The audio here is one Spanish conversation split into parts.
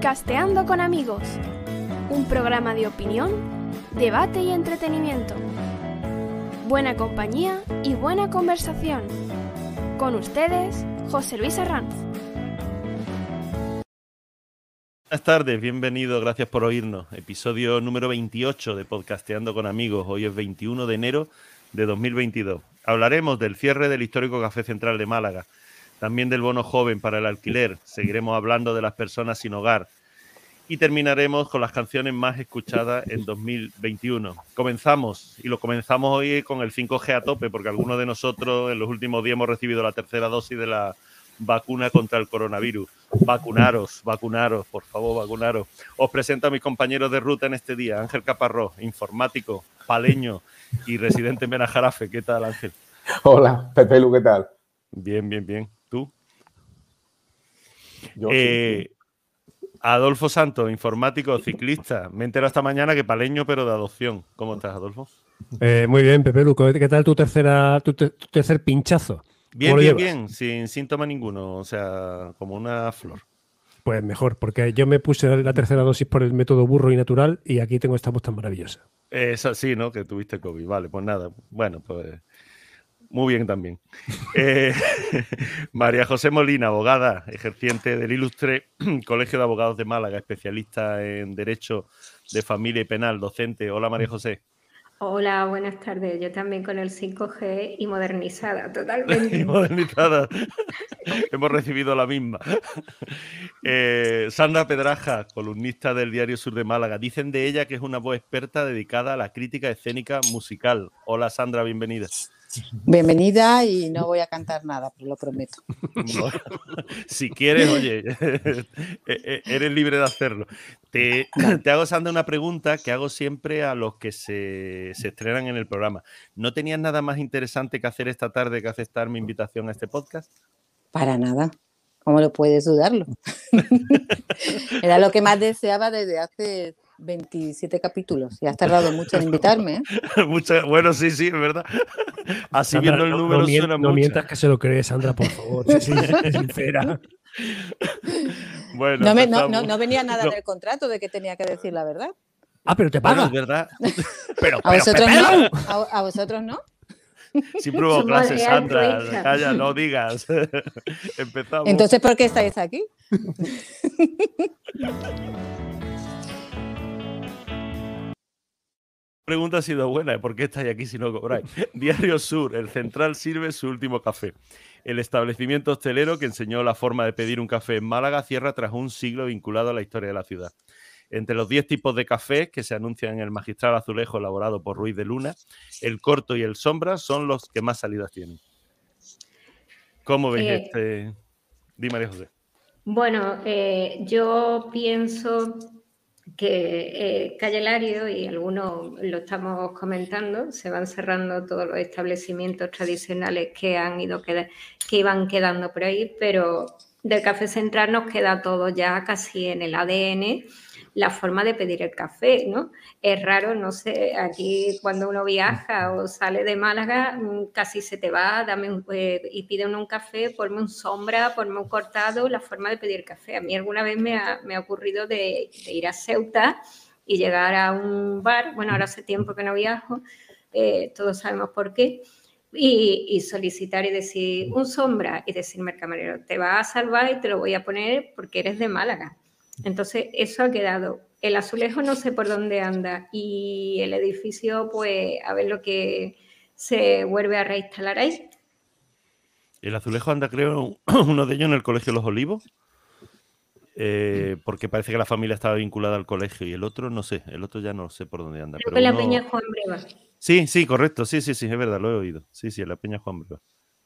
Podcasteando con amigos. Un programa de opinión, debate y entretenimiento. Buena compañía y buena conversación. Con ustedes, José Luis Arranz. Buenas tardes, bienvenido, gracias por oírnos. Episodio número 28 de Podcasteando con amigos. Hoy es 21 de enero de 2022. Hablaremos del cierre del histórico Café Central de Málaga, también del bono joven para el alquiler. Seguiremos hablando de las personas sin hogar y terminaremos con las canciones más escuchadas en 2021. Comenzamos y lo comenzamos hoy con el 5G a tope porque algunos de nosotros en los últimos días hemos recibido la tercera dosis de la vacuna contra el coronavirus. Vacunaros, vacunaros, por favor, vacunaros. Os presento a mis compañeros de ruta en este día. Ángel Caparrós, informático, paleño y residente en Benajarafe. ¿Qué tal, Ángel? Hola, Pepe Lu, ¿qué tal? Bien, bien, bien. Eh, Adolfo Santos, informático, ciclista. Me he enterado esta mañana que paleño, pero de adopción. ¿Cómo estás, Adolfo? Eh, muy bien, Pepe Luco. ¿Qué tal tu tercera, tu, te- tu tercer pinchazo? Bien, ¿Cómo lo bien, bien, sin síntoma ninguno. O sea, como una flor. Pues mejor, porque yo me puse la tercera dosis por el método burro y natural y aquí tengo esta voz tan maravillosa. Eso sí, ¿no? Que tuviste COVID. Vale, pues nada. Bueno, pues muy bien también. Eh, María José Molina, abogada, ejerciente del ilustre Colegio de Abogados de Málaga, especialista en Derecho de Familia y Penal, docente. Hola, María José. Hola, buenas tardes. Yo también con el 5G y modernizada, y totalmente. modernizada. Hemos recibido la misma. Eh, Sandra Pedraja, columnista del Diario Sur de Málaga. Dicen de ella que es una voz experta dedicada a la crítica escénica musical. Hola Sandra, bienvenida. Bienvenida y no voy a cantar nada, pero lo prometo. Si quieres, oye, eh, eh, eres libre de hacerlo. Te, te hago, Sandra, una pregunta que hago siempre a los que se, se estrenan en el programa. ¿No tenías nada más interesante que hacer esta tarde que aceptar mi invitación a este podcast? Para nada. ¿Cómo lo puedes dudarlo? Era lo que más deseaba desde hace 27 capítulos y has tardado mucho en invitarme. ¿eh? Mucha- bueno, sí, sí, es verdad. Así Sandra, viendo el número no, suena no mucho. mientas que se lo cree, Sandra, por favor. Sí, sincera. Bueno, No, me- no- empezamos. no- no venía nada No. en el contrato de que tenía que decir la verdad. Ah, pero te Bueno, paga. es verdad. Pero, ¿A pero, vosotros? Lu. ¿A, a vosotros no? Siempre hubo clases, Sandra. Calla, no digas. Empezamos. Entonces, ¿por qué estáis aquí? Pregunta ha sido buena. ¿eh? ¿Por qué estáis aquí si no cobráis? Diario Sur, el Central sirve su último café. El establecimiento hostelero que enseñó la forma de pedir un café en Málaga cierra tras un siglo vinculado a la historia de la ciudad. Entre los 10 tipos de café que se anuncian en el magistral azulejo elaborado por Ruiz de Luna, el corto y el sombra son los que más salidas tienen. ¿Cómo veis Eh, este? Di María José. Bueno, eh, yo pienso que eh, Calle Lario, y algunos lo estamos comentando, se van cerrando todos los establecimientos tradicionales que han ido queda- que iban quedando por ahí, pero del Café Central nos queda todo ya casi en el ADN la forma de pedir el café, ¿no? Es raro, no sé, aquí cuando uno viaja o sale de Málaga, mm, casi se te va, dame un, eh, y pide uno un café, ponme un sombra, ponme un cortado, la forma de pedir café. A mí alguna vez me ha, me ha ocurrido de, de ir a Ceuta y llegar a un bar, bueno, ahora hace tiempo que no viajo, eh, todos sabemos por qué, y, y solicitar y decir un sombra y decirme al camarero, te va a salvar y te lo voy a poner porque eres de Málaga. Entonces, eso ha quedado. El azulejo no sé por dónde anda y el edificio, pues, a ver lo que se vuelve a reinstalar ahí. El azulejo anda, creo, uno de ellos en el Colegio Los Olivos. eh, porque parece que la familia estaba vinculada al colegio y el otro no sé, el otro ya no sé por dónde anda. Creo pero que la Peña Juan Breva. Sí, sí, correcto, sí, sí, sí, es verdad, lo he oído. Sí, sí, en la Peña Juan Breva.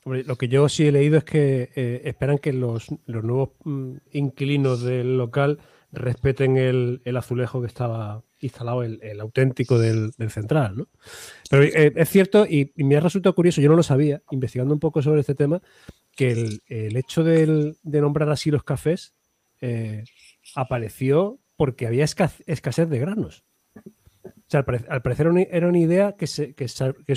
Lo que yo sí he leído es que eh, esperan que los, los nuevos mm, inquilinos del local respeten el, el azulejo que estaba instalado, el, el auténtico del, del central. ¿no? Pero eh, es cierto, y, me ha resultado curioso, yo no lo sabía, investigando un poco sobre este tema, que el, el hecho del- de nombrar así los cafés eh, apareció porque había esca- escasez de granos. Sea, al parecer era una idea que, se,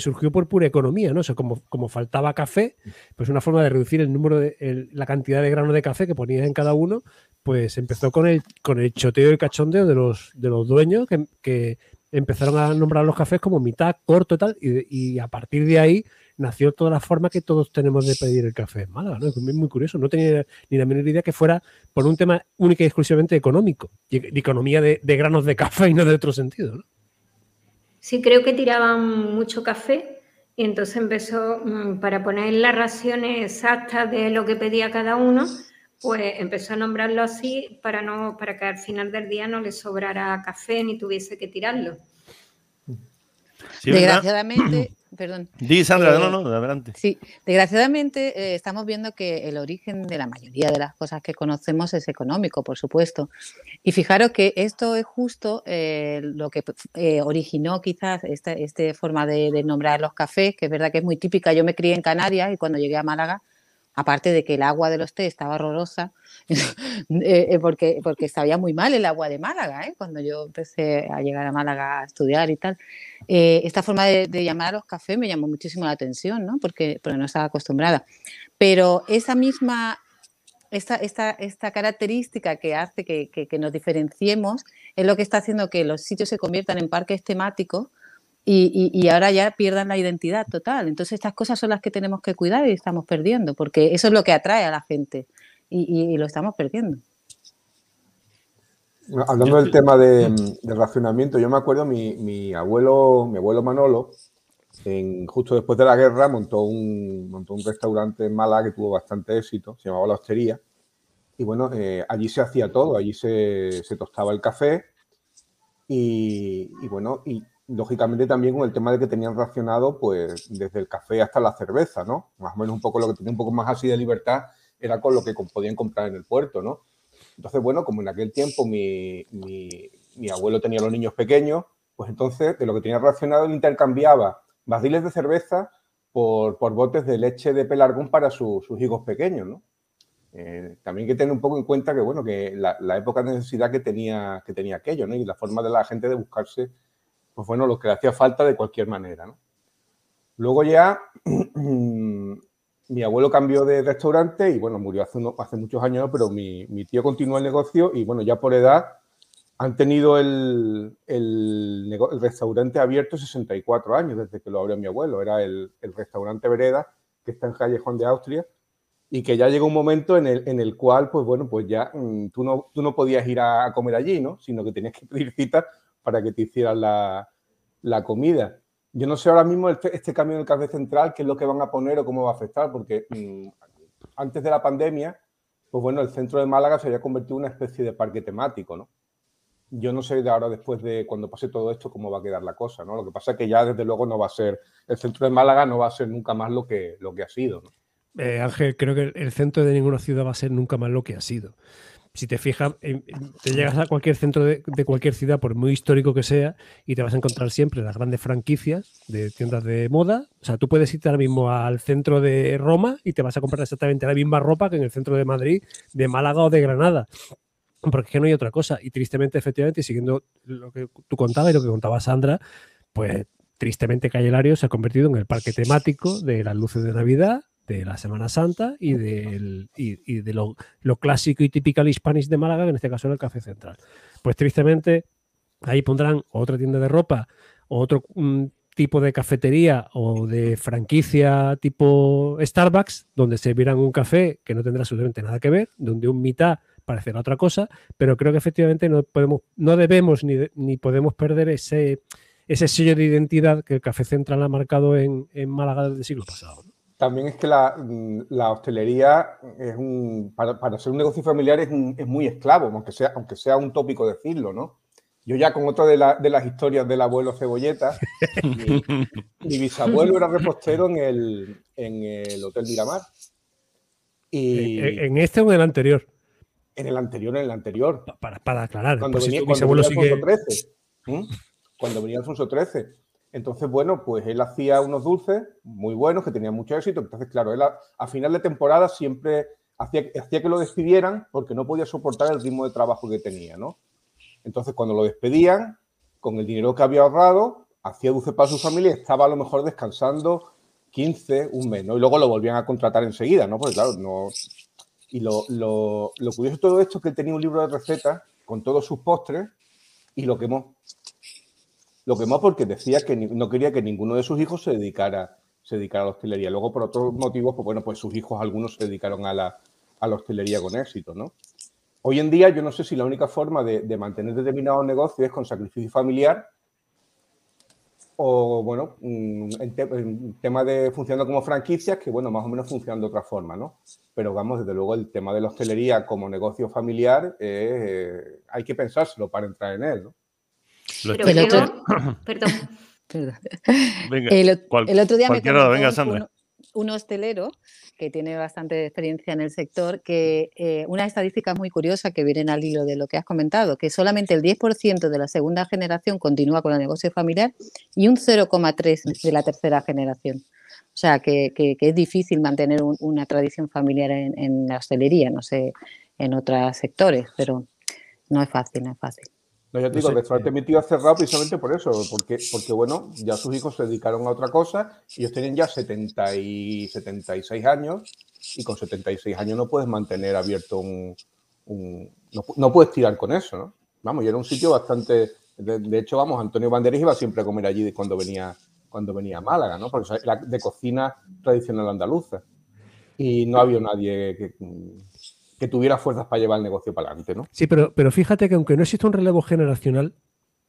surgió por pura economía, ¿no? O sea, como, faltaba café, pues una forma de reducir el número de la cantidad de grano de café que ponías en cada uno, pues empezó con el, con el choteo y el cachondeo de los, de dueños que, empezaron a nombrar los cafés como mitad, corto y tal, y, y a partir de ahí nació toda la forma que todos tenemos de pedir el café en Málaga, ¿no? Es muy curioso, no tenía ni la menor idea que fuera por un tema única y exclusivamente económico, de economía de, granos de café y no de otro sentido, ¿no? Sí, creo que tiraban mucho café y entonces empezó, mm, para poner las raciones exactas de lo que pedía cada uno, pues empezó a nombrarlo así para, no, para que al final del día no le sobrara café ni tuviese que tirarlo. Desgraciadamente, perdón. Di, Sandra, no, eh, no, adelante. Sí, desgraciadamente eh, estamos viendo que el origen de la mayoría de las cosas que conocemos es económico, por supuesto. Y fijaros que esto es justo eh, lo que originó quizás esta, esta forma de, de, nombrar los cafés, que es verdad que es muy típica. Yo me crié en Canarias y cuando llegué a Málaga aparte de que el agua de los té estaba horrorosa, eh, eh, porque, porque sabía muy mal el agua de Málaga, ¿eh? cuando yo empecé a llegar a Málaga a estudiar y tal. esta forma de, llamar a los cafés me llamó muchísimo la atención, ¿no? Porque, porque no estaba acostumbrada. Pero esa misma, esta, esta, esta característica que hace que, que, nos diferenciemos es lo que está haciendo que los sitios se conviertan en parques temáticos y, ahora ya pierdan la identidad total. Entonces estas cosas son las que tenemos que cuidar y estamos perdiendo, porque eso es lo que atrae a la gente y, lo estamos perdiendo. Hablando del tema de, racionamiento, yo me acuerdo mi, mi, abuelo, mi abuelo Manolo, en, justo después de la guerra montó un, montó un restaurante en Málaga que tuvo bastante éxito, se llamaba La Hostería. Y bueno, eh, allí se hacía todo, allí se, se tostaba el café y, y bueno, y lógicamente también con el tema de que tenían racionado pues desde el café hasta la cerveza, ¿no? Más o menos un poco lo que tenía un poco más así de libertad era con lo que podían comprar en el puerto, ¿no? Entonces, bueno, como en aquel tiempo mi, mi, abuelo tenía los niños pequeños, pues entonces de lo que tenía racionado él intercambiaba barriles de cerveza por, por botes de leche de pelargón para sus hijos pequeños, ¿no? Eh, también hay que tener un poco en cuenta que, bueno, que la, época de necesidad que tenía, que tenía aquello, ¿no? Y la forma de la gente de buscarse pues bueno, lo que hacía falta de cualquier manera. ¿no? Luego ya mi abuelo cambió de restaurante y bueno, murió hace, hace muchos años, pero mi, tío continuó el negocio y bueno, ya por edad han tenido el, el, restaurante abierto 64 años desde que lo abrió mi abuelo. Era el, restaurante Vereda, que está en Callejón de Austria, y que ya llegó un momento en el, en el cual, pues bueno, pues ya mm, tú, no, tú no podías ir a, comer allí, ¿no? Sino que tenías que pedir cita para que te hicieran la, comida. Yo no sé ahora mismo este, este, cambio en el café central, qué es lo que van a poner o cómo va a afectar, porque mm, antes de la pandemia, pues bueno, el centro de Málaga se había convertido en una especie de parque temático, ¿no? Yo no sé de ahora, después de cuando pase todo esto, cómo va a quedar la cosa, ¿no? Lo que pasa es que ya desde luego no va a ser, el centro de Málaga no va a ser nunca más lo que, lo que ha sido. Eh, Ángel, creo que el centro de ninguna ciudad va a ser nunca más lo que ha sido si te fijas, te llegas a cualquier centro de, cualquier ciudad, por muy histórico que sea, y te vas a encontrar siempre las grandes franquicias de tiendas de moda. O sea, tú puedes irte ahora mismo al centro de Roma y te vas a comprar exactamente la misma ropa que en el centro de Madrid, de Málaga o de Granada. Porque es que no hay otra cosa. Y tristemente, efectivamente, siguiendo lo que tú contabas y lo que contaba Sandra, pues tristemente Calle Lario se ha convertido en el parque temático de las luces de Navidad, de la Semana Santa y, del, y, de lo, clásico y típico hispanic de Málaga, que en este caso era el Café Central. Pues tristemente, ahí pondrán otra tienda de ropa, otro mm, tipo de cafetería o de franquicia tipo Starbucks, donde se servirán un café que no tendrá absolutamente nada que ver, donde un mitad parecerá otra cosa, pero creo que efectivamente no podemos, no debemos ni, ni podemos perder ese, ese sello de identidad que el Café Central ha marcado en, en Málaga desde el siglo pasado. También es que la, mm, hostelería es un, para, para, ser un negocio familiar es, muy esclavo, aunque sea, aunque sea un tópico decirlo, ¿no? Yo ya con otra de, las historias del abuelo Cebolleta, mi, bisabuelo era repostero en el, en el Hotel Miramar. Y ¿En este o en el anterior? En el anterior, en el anterior. Para, para aclarar. Cuando venía, cuando venía Alfonso XIII. Cuando venía Alfonso XIII. Entonces, bueno, pues él hacía unos dulces muy buenos que tenían mucho éxito. Entonces, claro, él a, final de temporada siempre hacía, que lo despidieran porque no podía soportar el ritmo de trabajo que tenía, ¿no? Entonces, cuando lo despedían, con el dinero que había ahorrado, hacía dulce para su familia y estaba a lo mejor descansando 15, un mes, ¿no? Y luego lo volvían a contratar enseguida, ¿no? Porque claro, no... Y lo, lo, lo curioso de todo esto es que él tenía un libro de recetas con todos sus postres y lo quemó. Lo quemó porque decía que no quería que ninguno de sus hijos se dedicara, se dedicara a la hostelería. Luego, por otros motivos, pues bueno, pues sus hijos algunos se dedicaron a la, a la hostelería con éxito, ¿no? Hoy en día yo no sé si la única forma de, de mantener determinados negocios es con sacrificio familiar o, bueno, mm, en, tema de funcionando como franquicias, que, bueno, más o menos funcionan de otra forma, ¿no? Pero, vamos, desde luego, el tema de la hostelería como negocio familiar, eh, hay que pensárselo para entrar en él, ¿no? Pero el otro... Perdón. Venga, el, cual- el otro día me venga, un- Sandra. un, un hostelero que tiene bastante experiencia en el sector, que eh, una estadística muy curiosa que viene al hilo de lo que has comentado, que solamente el 10% de la segunda generación continúa con el negocio familiar y un 0,3% de la tercera generación. O sea, que, que- que es difícil mantener un- una tradición familiar en, en la hostelería, no sé, en otros sectores, pero no es fácil, no es fácil. No, yo te No digo, sé, el restaurante eh. mi tío ha cerrado precisamente por eso, porque, porque bueno, ya sus hijos se dedicaron a otra cosa, ellos tienen ya 70 y 76 años y con 76 años no puedes mantener abierto un... un- no, no puedes tirar con eso, ¿no? Vamos, y era un sitio bastante... De, de hecho, vamos, Antonio Banderas iba siempre a comer allí cuando venía, cuando venía a Málaga, ¿no? Porque era de cocina tradicional andaluza. Y no había nadie que, que tuviera fuerzas para llevar el negocio para adelante, ¿no? Sí, pero, pero fíjate que aunque no exista un relevo generacional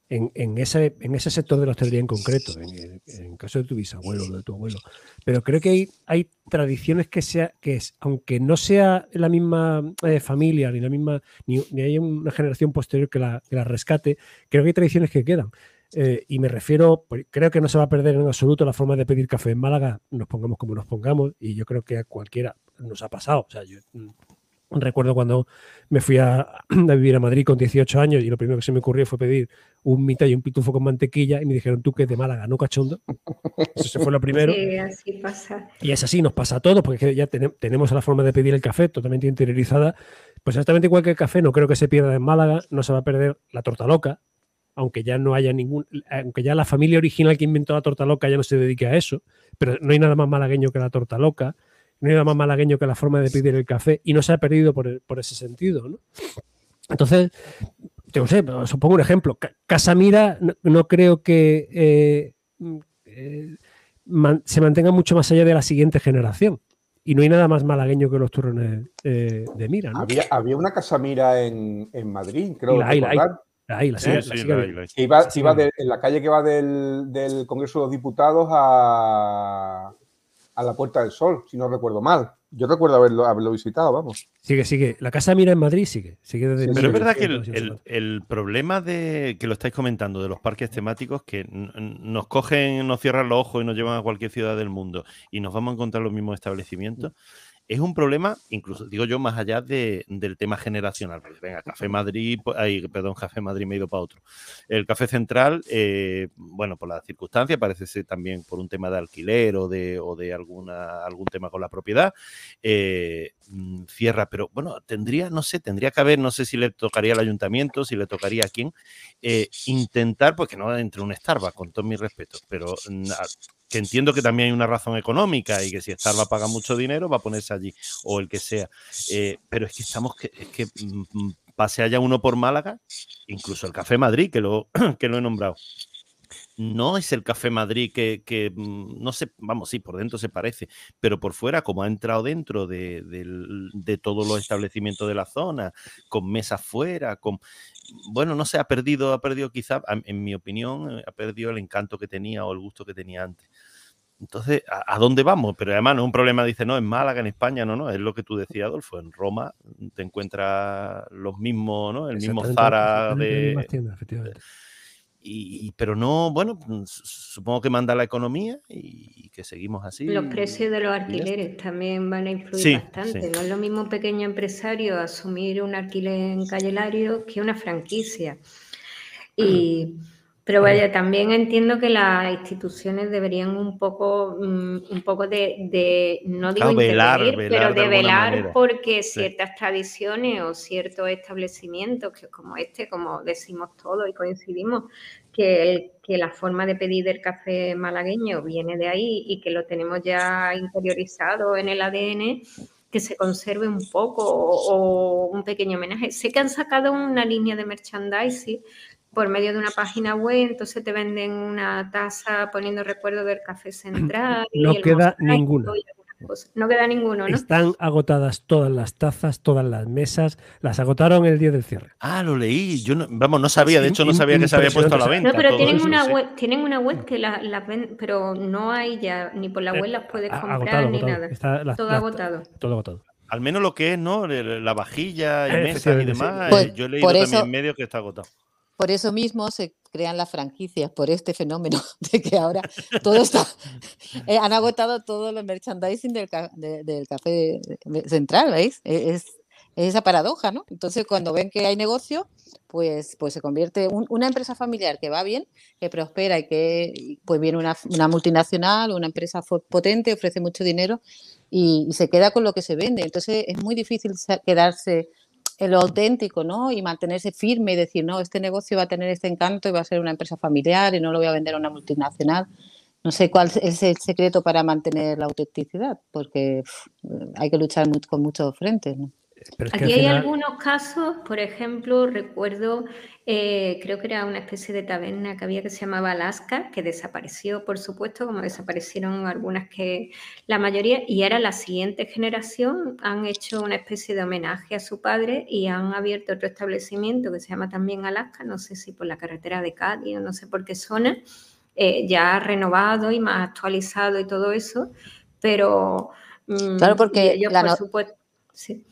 en, en ese, en ese sector de la hostelería en concreto, en el, caso de tu bisabuelo o de tu abuelo, pero creo que hay, hay tradiciones que sea, que es, aunque no sea la misma eh, familia, ni la misma, ni, ni hay una generación posterior que la, que la rescate, creo que hay tradiciones que quedan. Eh, y me refiero, pues, creo que no se va a perder en absoluto la forma de pedir café en Málaga, nos pongamos como nos pongamos, y yo creo que a cualquiera nos ha pasado. O sea, yo recuerdo cuando me fui a, a vivir a Madrid con 18 años y lo primero que se me ocurrió fue pedir un mitad y un pitufo con mantequilla y me dijeron, tú que es de Málaga, ¿no, cachondo? Eso fue lo primero. Sí, así pasa. Y es así, nos pasa a todos, porque ya tenem- tenemos la forma de pedir el café totalmente interiorizada. Pues exactamente igual que el café, no creo que se pierda en Málaga, no se va a perder la torta loca, aunque ya no haya ningún, aunque ya la familia original que inventó la torta loca ya no se dedique a eso, pero no hay nada más malagueño que la torta loca, no hay nada más malagueño que la forma de pedir el café y no se ha perdido por, el- por ese sentido, ¿no? Entonces, yo no sé, os pongo un ejemplo. Ca- Casamira no, no creo que eh, mm, eh, man- se mantenga mucho más allá de la siguiente generación. Y no hay nada más malagueño que los turrones eh, de Mira, ¿no? Había, había una casa mira en, en Madrid, creo la hay, la hay. la sigue- sí, iba, de- en la calle que va del, del Congreso de los Diputados a, a la Puerta del Sol, si no recuerdo mal. Yo recuerdo haberlo, haberlo visitado, vamos. Sigue, sigue. La casa Mira en Madrid sigue. Sigue desde Sí, Pero es verdad que el, 1980. el- el problema de que lo estáis comentando de los parques temáticos, que nos cogen, nos cierran los ojos y nos llevan a cualquier ciudad del mundo y nos vamos a encontrar los mismos establecimientos, es un problema, incluso digo yo, más allá de- del tema generacional. Venga, Café Madrid, pues, ay, perdón, Café Madrid me he ido para otro. El Café Central, eh, bueno, por las circunstancias, parece ser también por un tema de alquiler o de, o de alguna, algún tema con la propiedad, eh, mm, cierra. Pero bueno, tendría, no sé, tendría que haber, no sé si le tocaría al ayuntamiento, si le tocaría a quién, eh, intentar, pues que no entre un Starbucks, con todos mis respetos, pero mm, que entiendo que también hay una razón económica y que si Starbucks paga mucho dinero va a ponerse allí o el que sea. Eh, pero es que estamos, que, es que mm, mm, pase haya uno por Málaga, incluso el Café Madrid, que lo, que lo he nombrado. No es el Café Madrid que, que, mm, no sé, vamos, sí, por dentro se parece, pero por fuera, como ha entrado dentro de, de todos los establecimientos de la zona, con mesas fuera, con, bueno, no sé, ha perdido, ha perdido quizá, en mi opinión, eh, ha perdido el encanto que tenía o el gusto que tenía antes. Entonces, ¿a, a dónde vamos? Pero además no es un problema, dice, no, en Málaga, en España, no, no, es lo que tú decías, Adolfo, en Roma te encuentras los mismos, ¿no? El mismo Zara de... mismas tiendas, efectivamente. Y, y- pero no, bueno, mm, supongo que manda la economía y, y que seguimos así. Los precios de los alquileres también van a influir Sí, bastante. sí. No es lo mismo un pequeño empresario asumir un alquiler en Calle Lario que una franquicia. Y, Pero vaya, también entiendo que las instituciones deberían un poco, mm, un poco de, no digo velar, pero de, velar porque ciertas tradiciones o ciertos establecimientos, que como este, como decimos todos y coincidimos, que, que la forma de pedir el café malagueño viene de ahí y que lo tenemos ya interiorizado en el ADN, que se conserve un poco o, un pequeño homenaje. Sé que han sacado una línea de merchandising por medio de una página web, entonces te venden una taza poniendo recuerdo del café central. No queda ninguna. No queda ninguno, ¿no? Están agotadas todas las tazas, todas las mesas. Las agotaron el día del cierre. Ah, lo leí. Yo no, vamos, no sabía. De hecho, no sabía que se había puesto a la venta. No, pero tienen una, web, tienen una web que las la ven, pero no hay ya, ni por la web las puedes comprar ni nada. todo agotado. Todo agotado. Al menos lo que es, ¿no? La vajilla y mesas y demás. Eh, yo he leído también en medio que está agotado. Por eso mismo se crean las franquicias, por este fenómeno de que ahora todo está. Eh, han agotado todo el merchandising del, del café central, ¿veis? E, es, esa paradoja, ¿no? Entonces, cuando ven que hay negocio, pues, pues se convierte en una empresa familiar que va bien, que prospera y que pues viene una, multinacional, una empresa potente, ofrece mucho dinero y, se queda con lo que se vende. Entonces, es muy difícil quedarse lo auténtico, ¿no? Y mantenerse firme y decir, no, este negocio va a tener este encanto y va a ser una empresa familiar y no lo voy a vender a una multinacional. No sé cuál es el secreto para mantener la autenticidad, porque hay que luchar con muchos frentes, ¿no? Aquí hay algunos casos, por ejemplo, recuerdo, eh, creo que era una especie de taberna que había que se llamaba Alaska, que desapareció, por supuesto, como desaparecieron algunas que la mayoría, y era la siguiente generación, han hecho una especie de homenaje a su padre y han abierto otro establecimiento que se llama también Alaska, no sé si por la carretera de Cádiz o no sé por qué zona, eh, ya renovado y más actualizado y todo eso, pero... Mm, claro, porque ellos, por supuesto, sí.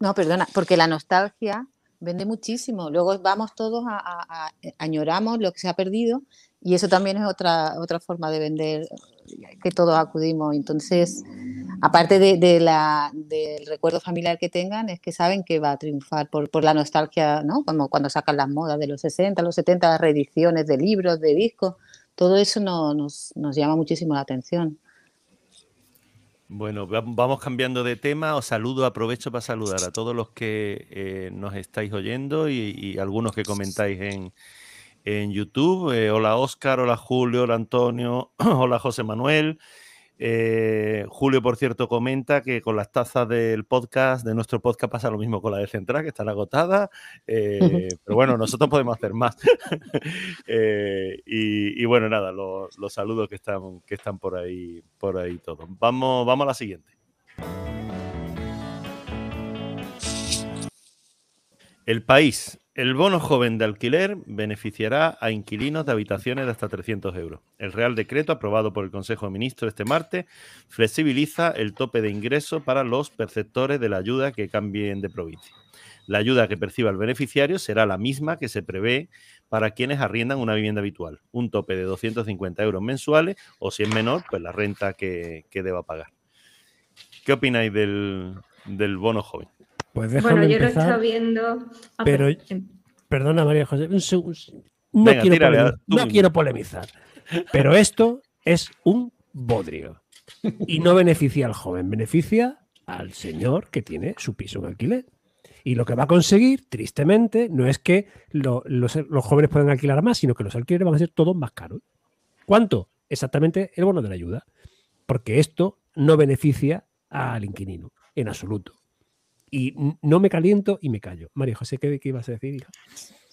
No, perdona, porque la nostalgia vende muchísimo. Luego vamos todos a, añoramos lo que se ha perdido y eso también es otra, otra forma de vender que todos acudimos. Entonces, aparte de, la, del recuerdo familiar que tengan, es que saben que va a triunfar por, por la nostalgia, ¿no? Como cuando sacan las modas de los 60, los 70, las reediciones de libros, de discos, todo eso nos, nos llama muchísimo la atención. Bueno, vamos cambiando de tema. Os saludo, aprovecho para saludar a todos los que eh, nos estáis oyendo y, algunos que comentáis en, en YouTube. Eh, hola Oscar, hola Julio, hola Antonio, hola José Manuel. Eh, Julio, por cierto, comenta que con las tazas del podcast, de nuestro podcast, pasa lo mismo con la de Central, que están agotadas. Eh, pero bueno, nosotros podemos hacer más. Eh, y, bueno, nada, los, saludos que están, que están por ahí, por ahí todos. Vamos, vamos a la siguiente. El país. El bono joven de alquiler beneficiará a inquilinos de habitaciones de hasta 300 euros. El Real Decreto, aprobado por el Consejo de Ministros este martes, flexibiliza el tope de ingreso para los perceptores de la ayuda que cambien de provincia. La ayuda que perciba el beneficiario será la misma que se prevé para quienes arriendan una vivienda habitual, un tope de 250 euros mensuales o si es menor, pues la renta que, deba pagar. ¿Qué opináis del bono joven? Pues bueno, yo lo he estado viendo. Ah, pero, perdona, María José, no, quiero, polemizar, pero esto es un bodrio. Y no beneficia al joven, beneficia al señor que tiene su piso en alquiler. Y lo que va a conseguir, tristemente, no es que los, jóvenes puedan alquilar más, sino que los alquileres van a ser todos más caros. ¿Cuánto? Exactamente el bono de la ayuda. Porque esto no beneficia al inquilino, en absoluto y no me caliento y me callo. María José, ¿qué, qué ibas a decir, hija?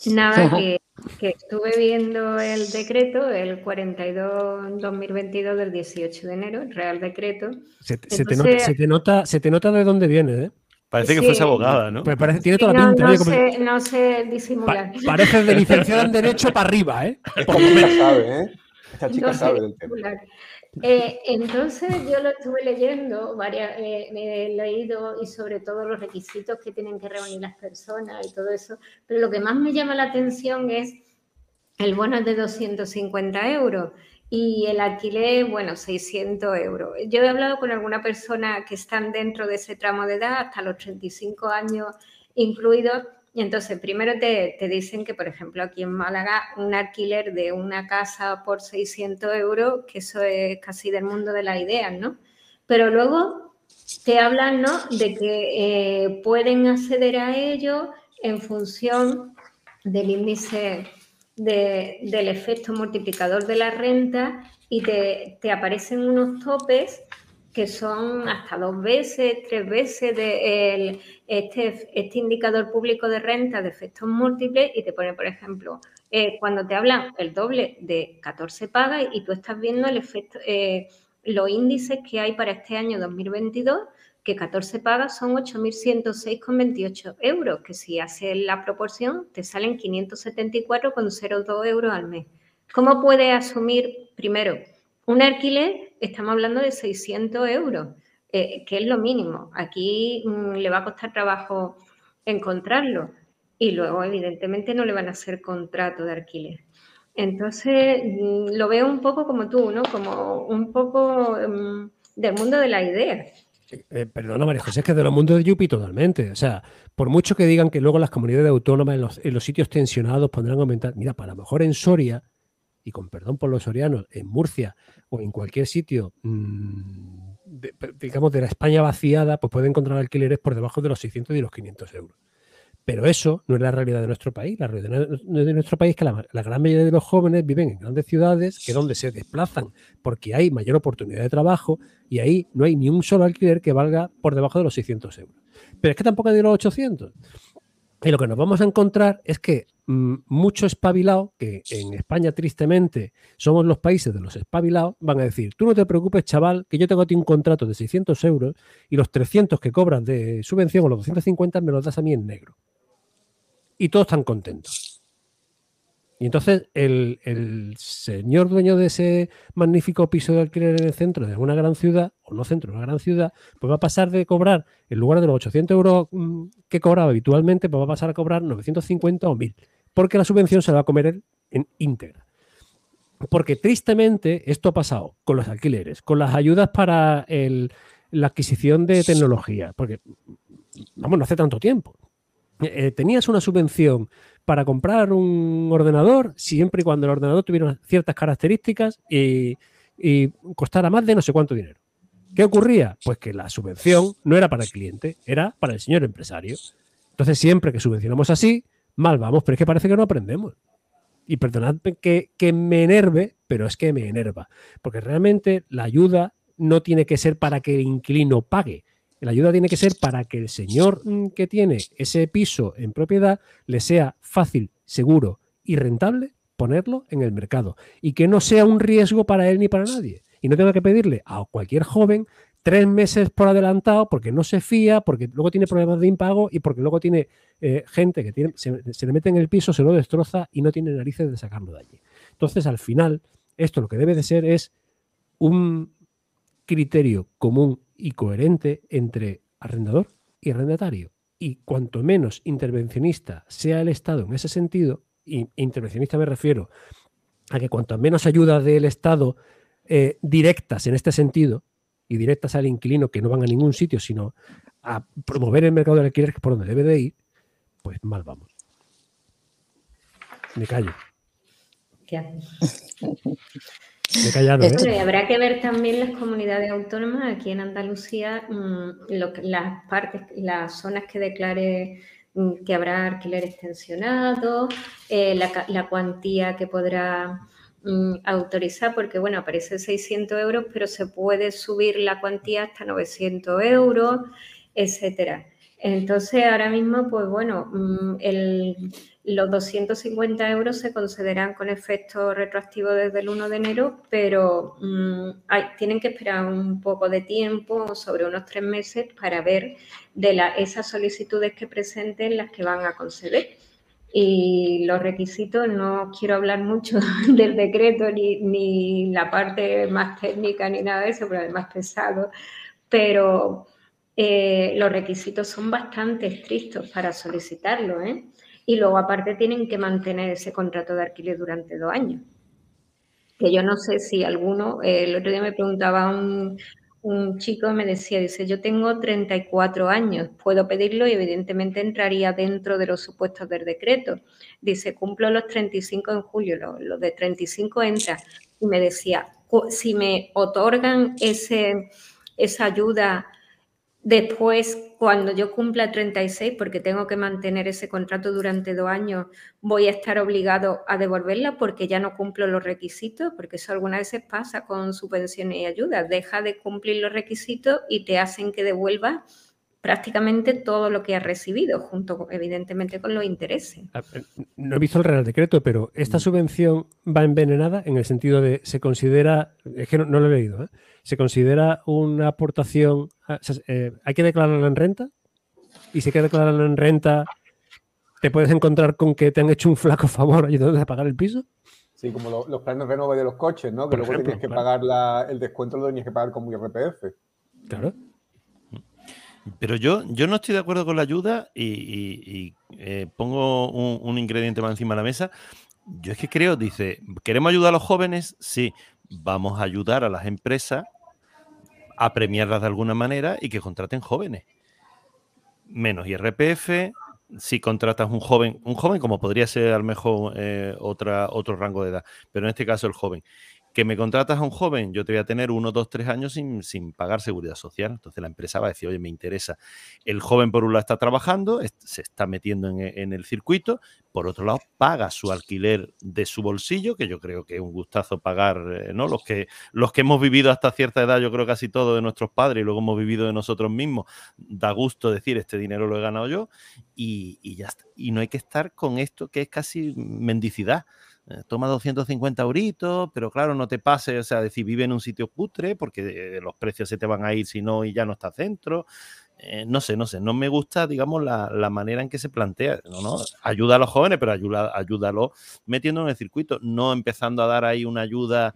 Nada, que, estuve viendo el decreto, el 42-2022 del 18 de enero, el Real Decreto. Se, te nota, se, te nota, de dónde viene, ¿eh? Parece que fuese abogada, ¿no? Pues parece, tiene toda la pinta. No, ¿eh? sé, no sé disimular. parece de licenciada en Derecho para arriba, ¿eh? Esta chica sabe, ¿eh? Esta chica sabe del tema. Eh, entonces yo lo estuve leyendo, varias, me he leído y sobre todo los requisitos que tienen que reunir las personas y todo eso, pero lo que más me llama la atención es el bono de 250 euros y el alquiler, bueno, 600 euros. Yo he hablado con alguna persona que están dentro de ese tramo de edad, hasta los 35 años incluidos, Y entonces, primero te, dicen que, por ejemplo, aquí en Málaga, un alquiler de una casa por 600 euros, que eso es casi del mundo de las ideas, ¿no? Pero luego te hablan, ¿no? De que eh, pueden acceder a ello en función del índice del efecto multiplicador de la renta y te, te aparecen unos topes que son hasta dos veces, tres veces de este, este, indicador público de renta de efectos múltiples y te pone, por ejemplo, eh, cuando te hablan el doble de 14 pagas y tú estás viendo el efecto, eh, los índices que hay para este año 2022, que 14 pagas son 8.106,28 euros, que si haces la proporción te salen 574,02 euros al mes. ¿Cómo puedes asumir, primero, un alquiler, estamos hablando de 600 euros, eh, que es lo mínimo. Aquí mm, le va a costar trabajo encontrarlo y luego, evidentemente, no le van a hacer contrato de alquiler. Entonces, mm, lo veo un poco como tú, ¿no? Como un poco mm, del mundo de la idea. Eh, perdona, María José, es que de los mundos de Yupi totalmente. O sea, por mucho que digan que luego las comunidades autónomas en los, en los sitios tensionados pondrán a aumentar, mira, para lo mejor en Soria y con perdón por los sorianos, en Murcia o en cualquier sitio, mm, digamos, de la España vaciada, pues puede encontrar alquileres por debajo de los 600 y los 500 euros. Pero eso no es la realidad de nuestro país. La realidad de nuestro país es que la, gran mayoría de los jóvenes viven en grandes ciudades, que es donde se desplazan porque hay mayor oportunidad de trabajo y ahí no hay ni un solo alquiler que valga por debajo de los 600 euros. Pero es que tampoco hay de los 800. Y lo que nos vamos a encontrar es que mm, mucho que en España tristemente somos los países de los espabilados, van a decir, tú no te preocupes chaval, que yo tengo a ti un contrato de 600 euros y los 300 que cobras de subvención o los 250 me los das a mí en negro. Y todos están contentos. Y entonces el, señor dueño de ese magnífico piso de alquiler en el centro de una gran ciudad, o no centro, una gran ciudad, pues va a pasar de cobrar, en lugar de los 800 euros mm, que cobraba habitualmente, pues va a pasar a cobrar 950 o 1000, porque la subvención se la va a comer en íntegra. Porque tristemente esto ha pasado con los alquileres, con las ayudas para la adquisición de tecnología, porque, vamos, no hace tanto tiempo. Eh, tenías una subvención para comprar un ordenador siempre y cuando el ordenador tuviera ciertas características y, costara más de no sé cuánto dinero. ¿Qué ocurría? Pues que la subvención no era para el cliente, era para el señor empresario. Entonces, siempre que subvencionamos así, mal vamos, pero es que parece que no aprendemos. Y perdonadme que, que me enerve, pero es que me enerva. Porque realmente la ayuda no tiene que ser para que el inquilino pague, la ayuda tiene que ser para que el señor mm, que tiene ese piso en propiedad le sea fácil, seguro y rentable ponerlo en el mercado y que no sea un riesgo para él ni para nadie. Y no tenga que pedirle a cualquier joven tres meses por adelantado porque no se fía, porque luego tiene problemas de impago y porque luego tiene eh, gente que tiene, se, se, le mete en el piso, se lo destroza y no tiene narices de sacarlo de allí. Entonces, al final, esto lo que debe de ser es un criterio común y coherente entre arrendador y arrendatario. Y cuanto menos intervencionista sea el Estado en ese sentido, y intervencionista me refiero a que cuanto menos ayuda del Estado eh, directas en este sentido, y directas al inquilino que no van a ningún sitio, sino a promover el mercado de alquiler, que es por donde debe de ir, pues mal vamos. Me callo. ¿eh? habrá que ver también las comunidades autónomas aquí en Andalucía, mm, las partes, las zonas que declare mm, que habrá alquiler extensionado, eh, la, cuantía que podrá mm, autorizar, porque bueno, aparece 600 euros, pero se puede subir la cuantía hasta 900 euros, etcétera. Entonces, ahora mismo, pues bueno, el los 250 euros se concederán con efecto retroactivo desde el 1 de enero, pero mm, tienen que esperar un poco de tiempo, sobre unos tres meses, para ver de esas solicitudes que presenten las que van a conceder. Y los requisitos, no quiero hablar mucho del decreto ni, la parte más técnica ni nada de eso, pero además pesado, pero eh, los requisitos son bastante estrictos para solicitarlo, ¿eh? y luego aparte tienen que mantener ese contrato de alquiler durante dos años. Que yo no sé si alguno, eh, el otro día me preguntaba un, un chico me decía, dice, yo tengo 34 años, puedo pedirlo y evidentemente entraría dentro de los supuestos del decreto. Dice, cumplo los 35 en julio, los lo de 35 entra. Y me decía, si me otorgan ese, esa ayuda Después, cuando yo cumpla 36, porque tengo que mantener ese contrato durante dos años, voy a estar obligado a devolverla porque ya no cumplo los requisitos, porque eso algunas veces pasa con subvenciones y ayudas. Deja de cumplir los requisitos y te hacen que devuelvas prácticamente todo lo que has recibido, junto evidentemente con los intereses. Ah, eh, no he visto el Real Decreto, pero esta mm. subvención va envenenada en el sentido de se considera, es que no, lo he leído, ¿eh? se considera una aportación, eh, hay que declararla en renta y si hay que declararla en renta, te puedes encontrar con que te han hecho un flaco favor ayudándote a pagar el piso. Sí, como los planes renove de los coches, ¿no? Que luego tienes que pagar el descuento, lo tenías que pagar como IRPF. Claro. Pero yo, yo no estoy de acuerdo con la ayuda y, eh, pongo un, ingrediente más encima de la mesa. Yo es que creo, dice, ¿queremos ayudar a los jóvenes? Sí, vamos a ayudar a las empresas a premiarlas de alguna manera y que contraten jóvenes. Menos IRPF, si contratas un joven, un joven como podría ser a lo mejor eh, otro rango de edad, pero en este caso el joven que me contratas a un joven, yo te voy a tener uno, dos, tres años sin, sin, pagar seguridad social. Entonces la empresa va a decir, oye, me interesa. El joven por un lado está trabajando, se está metiendo en, el circuito, por otro lado paga su alquiler de su bolsillo, que yo creo que es un gustazo pagar, eh, ¿no? Los que, los que hemos vivido hasta cierta edad, yo creo casi todo de nuestros padres y luego hemos vivido de nosotros mismos, da gusto decir, este dinero lo he ganado yo y, y ya está. Y no hay que estar con esto que es casi mendicidad. Eh, toma 250 euritos, pero claro, no te pases, o sea, decir, vive en un sitio putre porque eh, los precios se te van a ir si no y ya no está centro. Eh, no sé, no sé, no me gusta, digamos, la, manera en que se plantea. ¿no? ¿no? Ayuda a los jóvenes, pero ayuda, ayúdalo metiendo en el circuito, no empezando a dar ahí una ayuda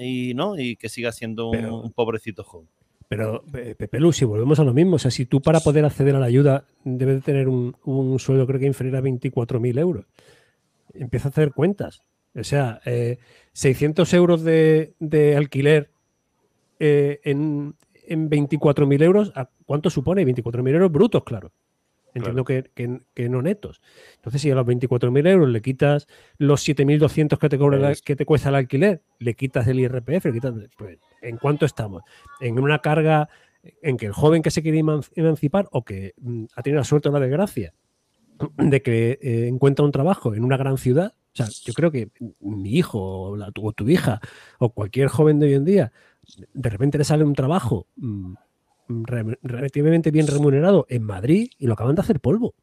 y, ¿no? y que siga siendo un, pobrecito joven. Pero, Pepe Lu, si volvemos a lo mismo, o sea, si tú para poder acceder a la ayuda debes tener un, un sueldo, creo que inferior a 24.000 euros empieza a hacer cuentas. O sea, 600 eh, euros de, alquiler eh, en, en 24.000 euros, ¿cuánto supone? 24.000 euros brutos, claro. Entiendo Que, no netos. Entonces, si a los 24.000 euros le quitas los 7.200 que te cobra que te cuesta el alquiler, le quitas el IRPF, le quitas, pues, ¿en cuánto estamos? En una carga en que el joven que se quiere emancipar o que mm, ha tenido la suerte o la desgracia de que eh, encuentra un trabajo en una gran ciudad, o sea, yo creo que mi hijo o, la, tu, tu, hija o cualquier joven de hoy en día, de repente le sale un trabajo mm, relativamente bien remunerado en Madrid y lo acaban de hacer polvo.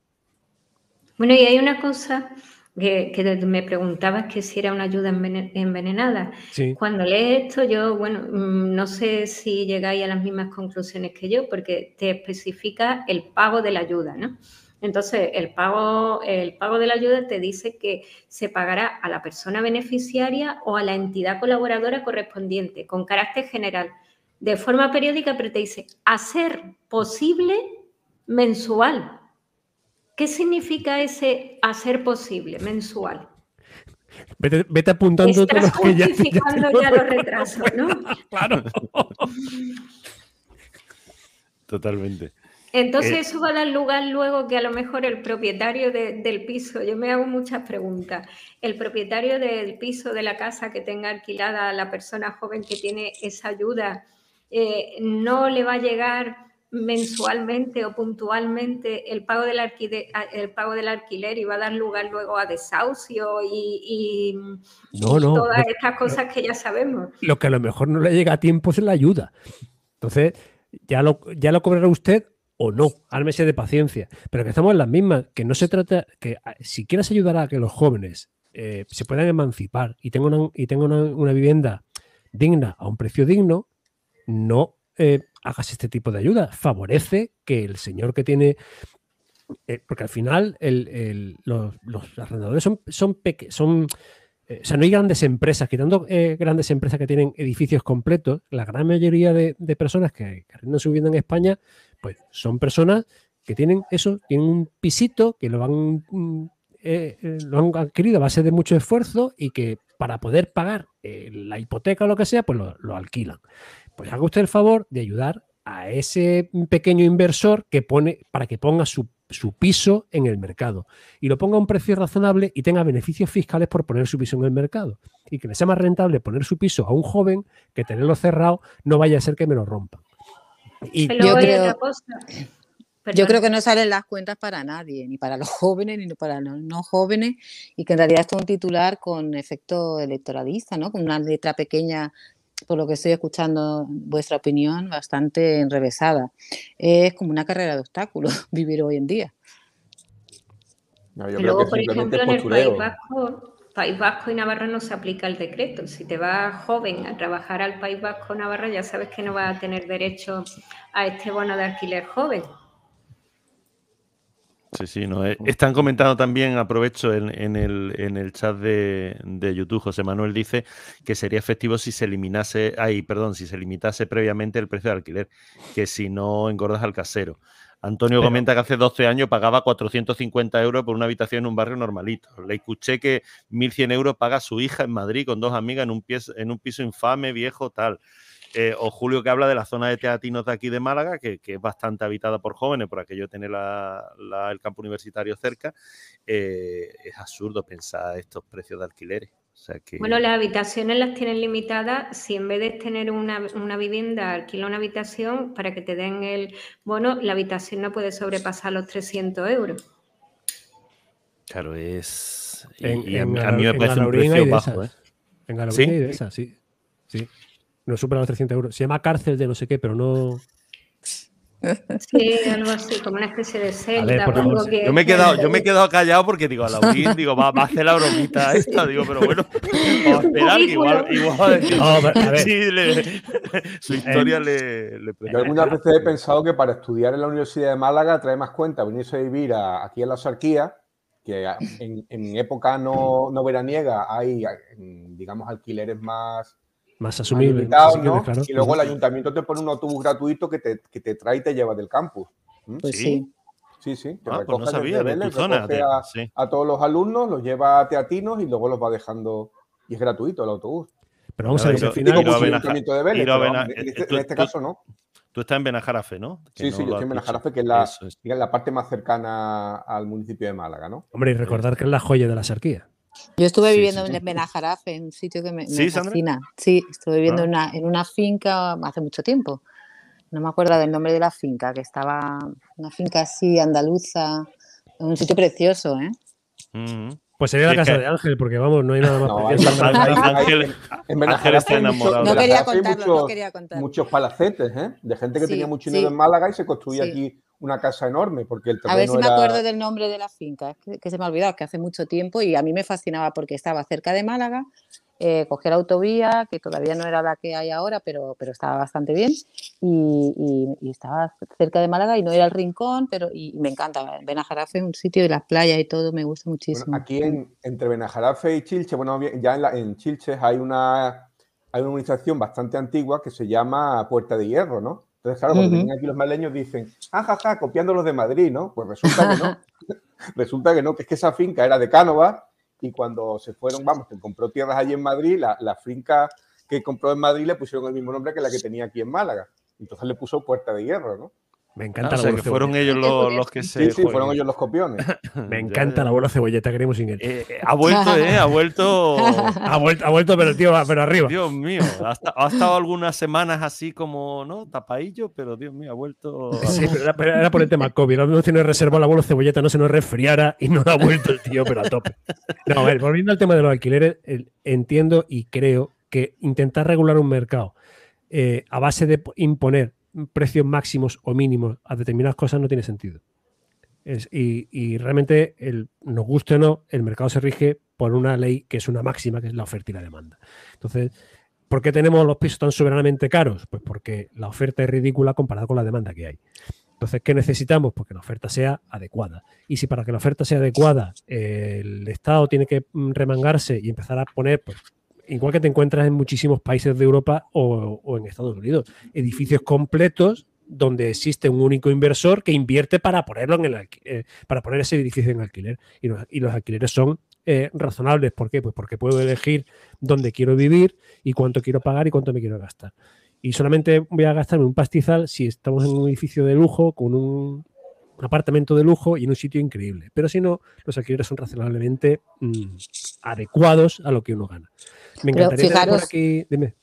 Bueno, y hay una cosa que, me preguntabas que si era una ayuda envenenada. Cuando lees esto, yo, bueno, mm, no sé si llegáis a las mismas conclusiones que yo, porque te especifica el pago de la ayuda, ¿no? Entonces, el pago, el pago de la ayuda te dice que se pagará a la persona beneficiaria o a la entidad colaboradora correspondiente, con carácter general, de forma periódica, pero te dice hacer posible mensual. ¿Qué significa ese hacer posible mensual? Vete, apuntando todos los que ya, ya, los retrasos, ¿no? claro. Totalmente. Entonces eh, eso va a dar lugar luego que a lo mejor el propietario del piso, yo me hago muchas preguntas, el propietario del piso de la casa que tenga alquilada a la persona joven que tiene esa ayuda, eh, no le va a llegar mensualmente o puntualmente el pago, del alquiler, el pago del alquiler y va a dar lugar luego a desahucio y, todas estas cosas que ya sabemos. Lo que a lo mejor no le llega a tiempo es la ayuda. Entonces, ya lo, ya lo cobrará usted o no, ármese de paciencia. Pero que estamos en las mismas, que no se trata, que ah, si quieres ayudar a que los jóvenes eh, se puedan emancipar y tengan, una, y una, vivienda digna a un precio digno, no eh, hagas este tipo de ayuda. Favorece que el señor que tiene. Eh, porque al final los, arrendadores son, son, son o sea, no hay grandes empresas, quitando grandes empresas que tienen edificios completos, la gran mayoría de, personas que, que arrendan su vivienda en España pues son personas que tienen eso, tienen un pisito, que lo van mm, eh, eh, lo han adquirido a base de mucho esfuerzo y que para poder pagar eh, la hipoteca o lo que sea, pues lo, alquilan. Pues haga usted el favor de ayudar a ese pequeño inversor que pone para que ponga su, su piso en el mercado y lo ponga a un precio razonable y tenga beneficios fiscales por poner su piso en el mercado y que le sea más rentable poner su piso a un joven que tenerlo cerrado no vaya a ser que me lo rompan. Y Pero yo creo- otra cosa. Yo creo que no salen las cuentas para nadie, ni para los jóvenes, ni para los no jóvenes, y que en realidad esto es un titular con efecto electoralista, ¿no? Con una letra pequeña, por lo que estoy escuchando vuestra opinión, bastante enrevesada. Es como una carrera de obstáculos vivir hoy en día. No, yo Y creo luego, que por ejemplo, en el País. Vasco, País Vasco y Navarra no se aplica el decreto. Si te vas joven a trabajar al País Vasco o Navarra, ya sabes que no vas a tener derecho a este bono de alquiler joven. Sí, sí, no. Están comentando también, aprovecho en, en el, en el chat de, de YouTube, José Manuel dice que sería efectivo si se eliminase, ay, perdón, si se limitase previamente el precio de alquiler, que si no engordas al casero. Antonio Pero- comenta que hace 12 años pagaba 450 euros por una habitación en un barrio normalito. Le escuché que 1.100 euros paga su hija en Madrid con dos amigas en un, pies- en un piso infame, viejo, tal. Eh, o Julio que habla de la zona de teatinos de aquí de Málaga, que, que es bastante habitada por jóvenes, por aquello tiene la- la- el campo universitario cerca. Eh, es absurdo pensar estos precios de alquileres. O sea que, Bueno, las habitaciones las tienen limitadas. Si en vez de tener una, una vivienda, alquila una habitación para que te den el bono, la habitación no puede sobrepasar los 300 euros. claro, es. y- En- y a, en mí- a Gala- mí me parece un precio bajo. esas. ¿eh? En Galaurín ¿Sí? hay de esas, sí. Sí. No supera los 300 euros. Se llama cárcel de no sé qué, pero no. Sí, algo así, como una especie de celda. por favor, que- Yo me he quedado, yo me he quedado callado porque digo, a Laurín, digo, va, va a hacer la bromita esta, digo, pero bueno, vamos a esperar que igual, igual No, a ver, a ver. sí, le- su historia le, le Yo algunas veces he pensado que para estudiar en la Universidad de Málaga trae más cuenta venirse a vivir a- aquí en la Sarquía, que en, en época no, no veraniega hay, digamos, alquileres más, Más asumible. Y luego el ayuntamiento te pone un autobús gratuito que te, que te trae y te lleva del campus. ¿Mm? Pues Sí. sí. Sí, sí. Te Ah, pues no sabía de Vélez, zona. a, sí. a todos los alumnos, los lleva a teatinos y luego los va dejando. Y es gratuito el autobús. Pero vamos a No, ver, al final. ayuntamiento de Vélez, pero en este, eh, tú- en este tú- caso no. Tú estás en Benajarafe, ¿no? Que Sí, no sí, yo estoy en. Benajarafe, que es la, es. digamos, la parte más cercana al municipio de Málaga, ¿no? Hombre, y recordar que es la joya de la sarquía. Yo estuve Sí, viviendo sí. en Benajarafe, en un sitio que me, me ¿Sí, Sandra? fascina. Sí, estuve viviendo Ah. en, una, en una finca hace mucho tiempo. No me acuerdo del nombre de la finca, que estaba una finca así andaluza, un sitio precioso, ¿eh? Ujú. Pues sería la casa que- de Ángel, porque vamos, no hay nada más No, hay, hay- Ángel- en Ángel está mucho- enamorado. en No quería contarlo, no muchos- quería contarlo. muchos palacetes, ¿eh? De gente que Sí, tenía mucho dinero sí. en Málaga y se construía Sí. aquí una casa enorme porque el A ver si terreno me era... acuerdo del nombre de la finca, es que, que se me ha olvidado, que hace mucho tiempo y a mí me fascinaba porque estaba cerca de Málaga, eh, cogí la autovía, que todavía no era la que hay ahora, pero, pero estaba bastante bien, y, y- y estaba cerca de Málaga y no era el rincón, pero y, me encanta. Benajarafe es un sitio de las playas y todo, me gusta Bueno, muchísimo. aquí en- entre Benajarafe y Chilche, bueno, ya en, la- en Chilches hay una, hay una organización bastante antigua que se llama Puerta de Hierro, ¿no? Entonces, claro, cuando vienen aquí los maleños dicen, ah, ja, ja, copiando los de Madrid, ¿no? Pues resulta que no. resulta que no, que es que esa finca era de Cánovas y cuando se fueron, vamos, que compró tierras allí en Madrid, la, la finca que compró en Madrid le pusieron el mismo nombre que la que tenía aquí en Málaga. Entonces le puso Puerta de Hierro, ¿no? Me Ah, encanta o el sea, que fueron ellos los, que se. Sí, sí, fueron ellos los copiones. Me encanta ya. el abuelo Cebolleta, queremos sin él. Eh, eh, ha vuelto, ¿eh? Ha vuelto. Ha vuelto, ha vuelto, pero tío, va- pero arriba. Dios mío, ha, esta- ha estado algunas semanas así como, ¿no? Tapadillo, pero Dios mío, ha vuelto. Sí, pero era, pero era por el tema COVID. Mismo tiene reservado el abuelo Cebolleta, no se nos resfriara y no ha vuelto el tío, pero a tope. No, a ver, volviendo al tema de los alquileres, el- entiendo y creo que intentar regular un mercado eh, a base de po- imponer precios máximos o mínimos a determinadas cosas no tiene sentido. Y, realmente, nos guste o no, el mercado se rige por una ley que es una máxima, que es la oferta y la demanda. Entonces, ¿por qué tenemos los pisos tan soberanamente caros? Pues porque la oferta es ridícula comparada con la demanda que hay. Entonces, ¿qué necesitamos? Pues que la oferta sea adecuada. Y si para que la oferta sea adecuada el Estado tiene que mm, remangarse y empezar a poner, pues, igual que te encuentras en muchísimos países de Europa o, en Estados Unidos, edificios completos donde existe un único inversor que invierte para ponerlo en el eh, para poner ese edificio en alquiler. Y los, y los alquileres son eh, razonables. ¿Por qué? Pues porque puedo elegir dónde quiero vivir y cuánto quiero pagar y cuánto me quiero gastar. Y solamente voy a gastarme un pastizal si estamos en un edificio de lujo con un apartamento de lujo y en un sitio increíble. Pero si no, los alquileres son razonablemente mm, adecuados a lo que uno gana. Me encantaría por aquí. Dime.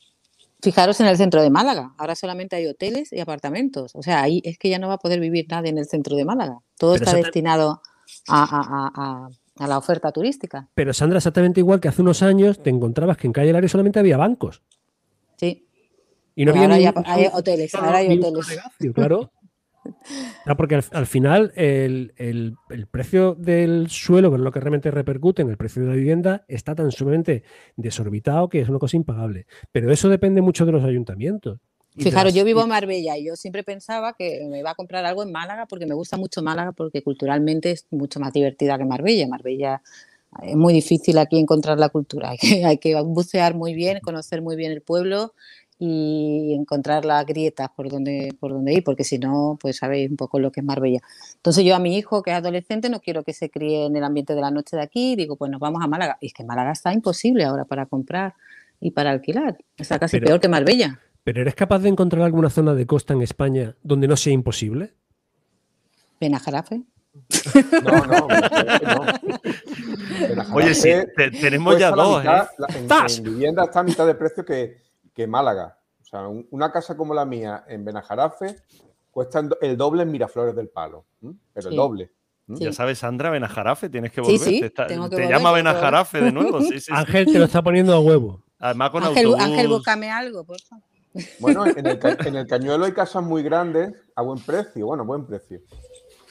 Fijaros en el centro de Málaga, ahora solamente hay hoteles y apartamentos. O sea, ahí es que ya no va a poder vivir nadie en el centro de Málaga. Todo Pero está destinado a, a- a- a- a la oferta turística. Pero Sandra, exactamente igual que hace unos años te encontrabas que en Calle Lario solamente había bancos. Sí. Y no Pero había ahora hay hoteles, ahora hay hoteles. claro. Ah, porque al, al final el, el- el precio del suelo, que es lo que realmente repercute en el precio de la vivienda, está tan sumamente desorbitado que es una cosa impagable. Pero eso depende mucho de los ayuntamientos. Fijaros, yo vivo en Marbella y yo siempre pensaba que me iba a comprar algo en Málaga porque me gusta mucho Málaga porque culturalmente es mucho más divertida que Marbella. Marbella es muy difícil aquí encontrar la cultura. Hay que, hay que bucear muy bien, conocer muy bien el pueblo y encontrar las grietas por donde, por donde ir, porque si no, pues sabéis un poco lo que es Marbella. Entonces yo a mi hijo, que es adolescente, no quiero que se críe en el ambiente de la noche de aquí, digo, pues nos vamos a Málaga. Y es que Málaga está imposible ahora para comprar y para alquilar. Está casi Pero- peor que Marbella. ¿Pero eres capaz de encontrar alguna zona de costa en España donde no sea imposible? Benajarafe. No, no, no. Oye, sí, te- tenemos ya dos, mitad, ¿eh? la- en, ¡Zas! en vivienda está a mitad de precio que, que Málaga. O sea, un- una casa como la mía en Benajarafe cuesta el doble en Miraflores del Palo. ¿m? Pero el Sí. doble. Sí. Ya sabes, Sandra, Benajarafe, tienes que Sí, volver. sí, te está- tengo que te volver, llama Benajarafe de nuevo. Sí, sí, sí. Ángel te lo está poniendo a huevo. Además con Ángel, autobús. Ángel, búscame algo, por favor. Bueno, en el, ca- en el Cañuelo hay casas muy grandes a buen precio. Bueno, buen precio.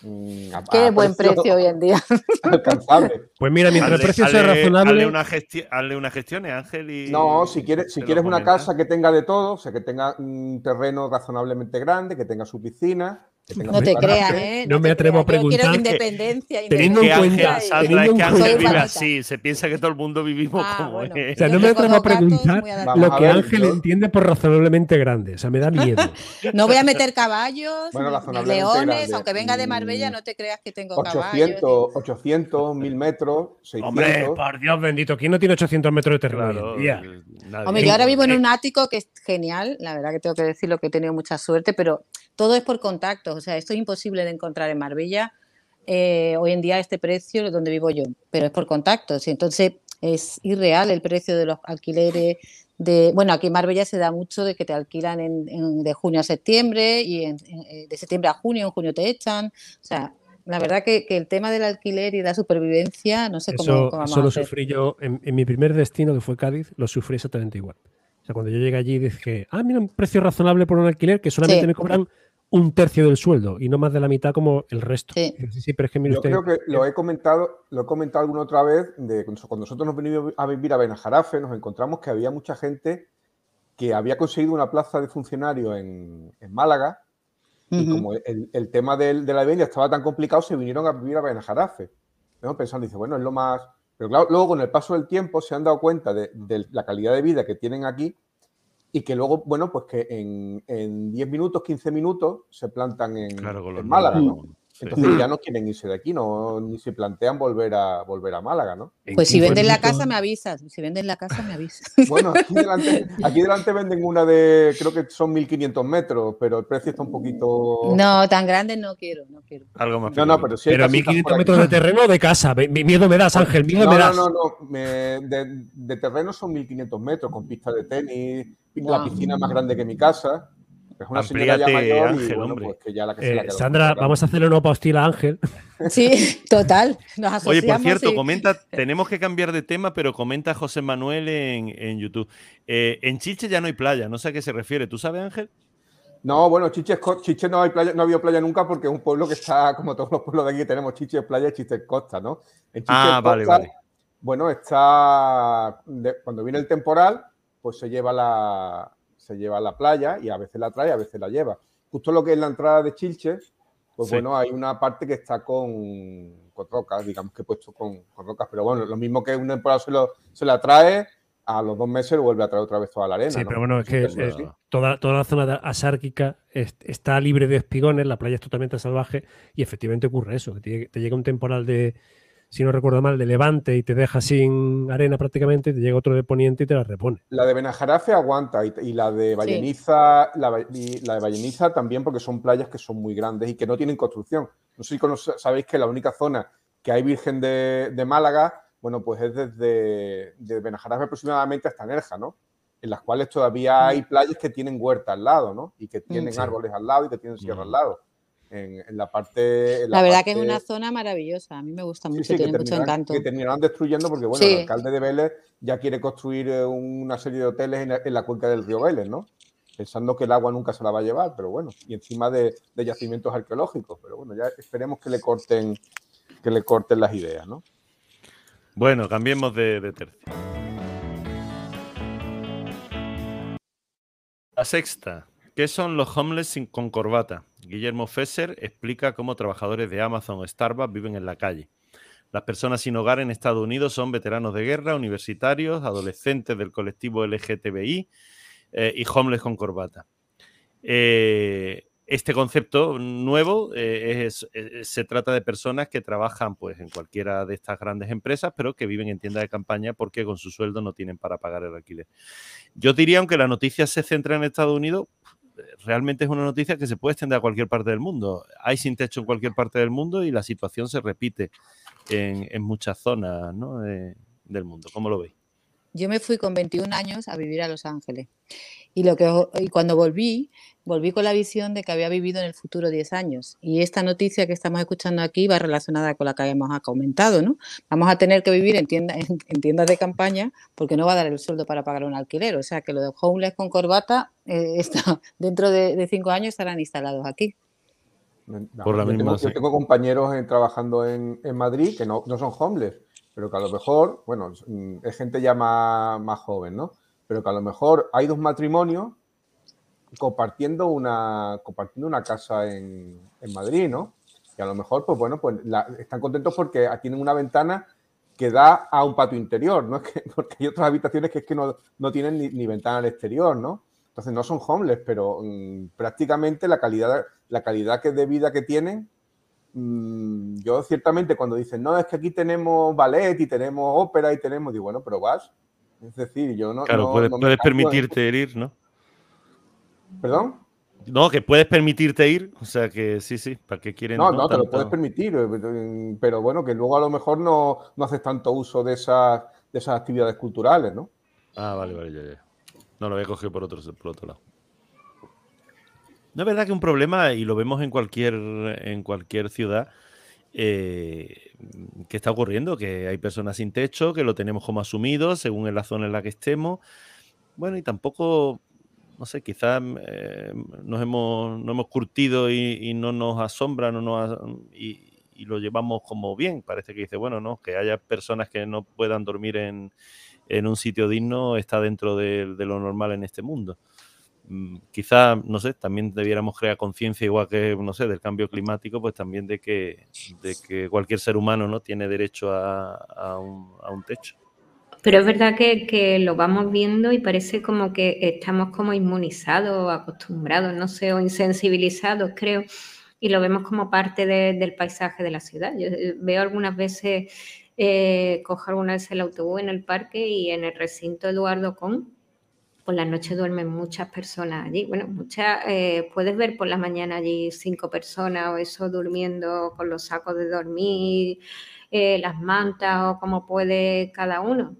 Mm, a- Qué a buen precio hoy en día. alcanzable. Pues mira, mientras el Hazle- precio sea hazle- razonable. Hazle una, gesti- hazle unas gestiones, Ángel. Y, No, si quieres, si quieres una comenta. casa que tenga de todo, o sea, que tenga un terreno razonablemente grande, que tenga su piscina, No te creas, ¿eh? No me atrevo a creas. Yo quiero preguntar que- independencia. teniendo en y- Sandra, es que cuenta- Ángel vive así. Se piensa que todo el mundo vivimos Ah, como bueno. es. O sea, no me atrevo a preguntar muy Vamos lo a que ver, Ángel yo- entiende por razonablemente grande. O sea, me da miedo. No voy a meter caballos, Bueno, ni- leones, grande. aunque venga de Marbella, Mm, no te creas que tengo 800, caballos. 800, 1000 metros, 600. Hombre, por Dios bendito, ¿quién no tiene 800 metros de terreno Claro, nadie. Hombre, yo ahora vivo en Eh, un ático que es genial, la verdad que tengo que decirlo que he tenido mucha suerte, pero todo es por contactos, o sea, esto es imposible de encontrar en Marbella eh, hoy en día a este precio donde vivo yo, pero es por contactos y entonces es irreal el precio de los alquileres. De, bueno, aquí en Marbella se da mucho de que te alquilan en, en- de junio a septiembre y en- eh, de septiembre a junio, en junio te echan. O sea, la verdad que, que el tema del alquiler y la supervivencia, no sé cómo, Eso, cómo vamos eso a lo hacer. sufrí yo en, en mi primer destino, que fue Cádiz, lo sufrí exactamente igual. O sea, cuando yo llegué allí dije, ah, mira, un precio razonable por un alquiler que solamente Sí. me cobran un tercio del sueldo y no más de la mitad como el resto. Sí. Y dice, sí, pero es que mire Yo usted, creo que lo he comentado, lo he comentado alguna otra vez, de cuando nosotros nos venimos a vivir a Benajarafe, nos encontramos que había mucha gente que había conseguido una plaza de funcionario en, en Málaga y Ujú. como el, el tema del- de la vivienda estaba tan complicado, se vinieron a vivir a Benajarafe. ¿no? Pensando, dice, bueno, es lo más... Pero claro, luego con el paso del tiempo se han dado cuenta de, de la calidad de vida que tienen aquí y que luego, bueno, pues que en, en 10 minutos, 15 minutos se plantan en, Claro, en Málaga, ¿no? Sí. Entonces ya no quieren irse de aquí, no, ni se plantean volver a, volver a Málaga, ¿no? Pues si 15 venden la casa me avisas, si venden la casa me avisas. Bueno, aquí delante, aquí delante venden una de, creo que son 1500 metros, pero el precio está un poquito... No, tan grande no quiero, no quiero. Algo más no, no, pero hay Pero casitas 1500 por aquí. metros de terreno o de casa. Mi- Miedo me das, Ángel, miedo No, me no, das. no, no. me- de, de terreno son 1500 metros, con pista de tenis, la Wow. piscina más grande que mi casa. Es una señora ya y Ángel, bueno, hombre. pues que ya la que se Eh, la Sandra, vamos a hacerle una postila a Ángel. Sí, total. Nos Oye, por cierto, y- comenta, tenemos que cambiar de tema, pero comenta José Manuel en, en YouTube. Eh, en Chiche ya no hay playa, no sé a qué se refiere. ¿Tú sabes, Ángel? No, bueno, Chiche, no, hay playa, no ha habido playa nunca porque es un pueblo que está, como todos los pueblos de aquí, tenemos Chiche playa y Chiche costa, ¿no? En Chiche Ah, vale, vale. Bueno, está. de- cuando viene el temporal, pues se lleva la. Se lleva a la playa y a veces la trae, a veces la lleva. Justo lo que es la entrada de Chilches, pues Sí. bueno, hay una parte que está con, con rocas, digamos que he puesto con, con rocas, pero bueno, lo mismo que un temporal se, lo- se la trae, a los dos meses lo vuelve a traer otra vez toda la arena. Sí, ¿no? pero bueno, es que toda, toda la zona asárquica es- está libre de espigones, la playa es totalmente salvaje y efectivamente ocurre eso, que te, te llega un temporal de, si no recuerdo mal, de levante y te deja sin arena prácticamente, y te llega otro de poniente y te la repone. La de Benajarafe aguanta y, y la de Valleniza, la, y la de Valleniza también porque son playas que son muy grandes y que no tienen construcción. No sé si conoce- sabéis que la única zona que hay virgen de, de Málaga, bueno, pues es desde de Benajarafe aproximadamente hasta Nerja, ¿no? En las cuales todavía hay playas que tienen huerta al lado, ¿no? Y que tienen sí. árboles al lado y que tienen sierra Mm. al lado. En, en la parte. en La verdad que es una zona maravillosa. A mí me gusta mucho, sí, tiene mucho encanto. que terminarán destruyendo porque, bueno, Sí. el alcalde de Vélez ya quiere construir eh, una serie de hoteles en la, en la cuenca del río Vélez, ¿no? Pensando que el agua nunca se la va a llevar, pero bueno, y encima de, de yacimientos arqueológicos, pero bueno, ya esperemos que le corten, que le corten las ideas, ¿no? Bueno, cambiemos de, de tercio. La sexta. ¿Qué son los homeless con corbata? Guillermo Fesser explica cómo trabajadores de Amazon o Starbucks viven en la calle. Las personas sin hogar en Estados Unidos son veteranos de guerra, universitarios, adolescentes del colectivo LGTBI eh, y homeless con corbata. Eh, este concepto nuevo eh, es- se trata de personas que trabajan pues, en cualquiera de estas grandes empresas, pero que viven en tiendas de campaña porque con su sueldo no tienen para pagar el alquiler. Yo diría, aunque la noticia se centra en Estados Unidos, realmente es una noticia que se puede extender a cualquier parte del mundo. Hay sin techo en cualquier parte del mundo y la situación se repite en, en muchas zonas ¿no? de- del mundo. ¿Cómo lo veis? Yo me fui con 21 años a vivir a Los Ángeles. Y, lo que, y cuando volví, volví con la visión de que había vivido en el futuro 10 años. Y esta noticia que estamos escuchando aquí va relacionada con la que hemos comentado, ¿no? Vamos a tener que vivir en, tienda- en, en tiendas de campaña porque no va a dar el sueldo para pagar un alquiler. O sea que lo de homeless con corbata, eh, está, dentro de, de cinco años estarán instalados aquí. No, Por la yo, misma, tengo, yo tengo compañeros en- trabajando en, en Madrid que no, no son homeless, pero que a lo mejor, bueno, es, mm, es gente ya más, más joven, ¿no? Pero que a lo mejor hay dos matrimonios compartiendo una, compartiendo una casa en, en Madrid, ¿no? Y a lo mejor, pues bueno, pues la- están contentos porque tienen una ventana que da a un patio interior, ¿no? Es que, porque hay otras habitaciones que es que no, no tienen ni, ni ventana al exterior, ¿no? Entonces no son homeless, pero mm, prácticamente la calidad, la calidad que de vida que tienen, yo ciertamente cuando dicen, no, es que aquí tenemos ballet y tenemos ópera y tenemos, digo, bueno, pero vas. Es decir, yo no... Claro, no- puedes, no permitirte ir, ¿no? ¿Perdón? No, que puedes permitirte ir, o sea que sí, sí, ¿para qué quieren? No, no, te lo puedes permitir, eh, pero bueno, que luego a lo mejor no, no haces tanto uso de esas, de esas actividades culturales, ¿no? Ah, vale, vale, ya, ya. No lo había cogido por otro, por otro lado. No es verdad que un problema, y lo vemos en cualquier, en cualquier ciudad, eh, que está ocurriendo, que hay personas sin techo, que lo tenemos como asumido, según en la zona en la que estemos. Bueno, y tampoco, no sé, quizás eh, nos hemos, no hemos curtido y, no nos asombra, no nos y, y lo llevamos como bien. Parece que dice, bueno, no, que haya personas que no puedan dormir en, en un sitio digno está dentro de, de lo normal en este mundo. Mm, Quizá, no sé, también debiéramos crear conciencia, igual que, no sé, del cambio climático, pues también de que, de que cualquier ser humano no tiene derecho a, a un, a un techo. Pero es verdad que, que lo vamos viendo y parece como que estamos como inmunizados, acostumbrados, no sé, o insensibilizados, creo, y lo vemos como parte de- del paisaje de la ciudad. Yo eh, veo algunas veces, eh, cojo alguna vez el autobús en el parque y en el recinto Eduardo Con, por la noche duermen muchas personas allí. Bueno, muchas, eh, puedes ver por la mañana allí cinco personas o eso durmiendo con los sacos de dormir, eh, las mantas o como puede cada uno.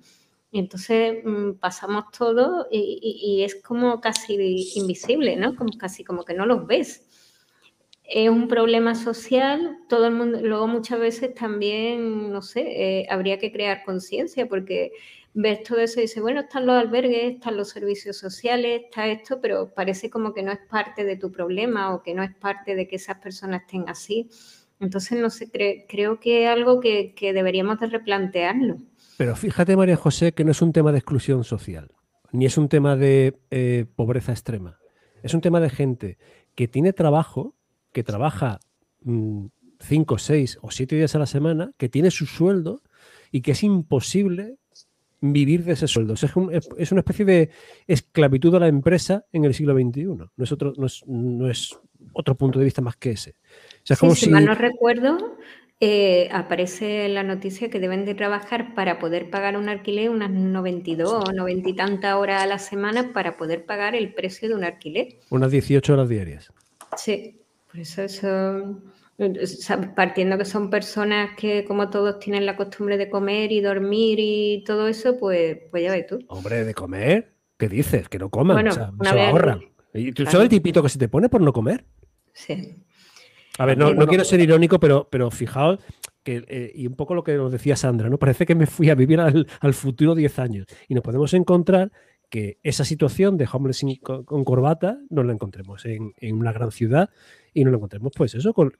Y entonces mm, pasamos todo y, y- y es como casi invisible, ¿no? Como casi como que no los ves. Es un problema social, todo el mundo, luego muchas veces también, no sé, eh, habría que crear conciencia porque ves todo eso y dices, bueno, están los albergues, están los servicios sociales, está esto, pero parece como que no es parte de tu problema o que no es parte de que esas personas estén así. Entonces, no sé, cre- creo que es algo que, deberíamos de replantearlo. Pero fíjate, María José, que no es un tema de exclusión social, ni es un tema de eh, pobreza extrema. Es un tema de gente que tiene trabajo, que trabaja mm, cinco, seis o siete días a la semana, que tiene su sueldo y que es imposible vivir de ese sueldo. Es, es, una especie de esclavitud a la empresa en el siglo XXI. No es otro, no es, no es otro punto de vista más que ese. si, mal no recuerdo, eh, aparece en la noticia que deben de trabajar para poder pagar un alquiler unas 92 o 90 y tantas horas a la semana para poder pagar el precio de un alquiler. Unas 18 horas diarias. Sí, por eso eso partiendo que son personas que como todos tienen la costumbre de comer y dormir y todo eso, pues, pues ya ves tú. Hombre, de comer, ¿qué dices? Que no coman, o sea, se lo ahorran. ¿Y tú sabes el tipito que se te pone por no comer? Sí. A ver, no, quiero ser irónico, pero, pero fijaos que, eh, y un poco lo que nos decía Sandra, ¿no? Parece que me fui a vivir al, al futuro 10 años y nos podemos encontrar que esa situación de homeless con, corbata no la encontremos en, una gran ciudad y no la encontremos, pues eso, con,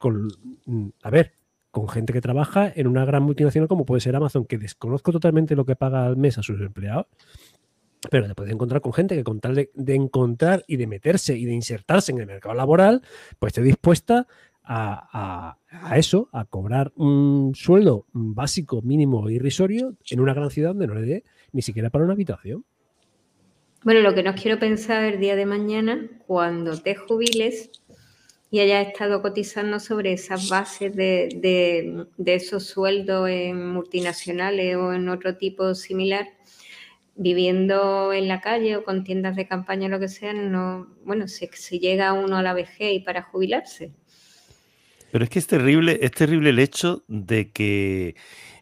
mm, a ver, con gente que trabaja en una gran multinacional como puede ser Amazon, que desconozco totalmente lo que paga al mes a sus empleados, pero te puedes encontrar con gente que con tal de, encontrar y de meterse y de insertarse en el mercado laboral, pues esté dispuesta a, a, eso, a cobrar un sueldo básico, mínimo, irrisorio en una gran ciudad donde no le dé ni siquiera para una habitación. Bueno, lo que no quiero pensar el día de mañana, cuando te jubiles y hayas estado cotizando sobre esas bases de, esos sueldos en multinacionales o en otro tipo similar, viviendo en la calle o con tiendas de campaña, lo que sea, no, bueno, si, si llega uno a la vejez y para jubilarse. Pero es que es terrible, es terrible el hecho de que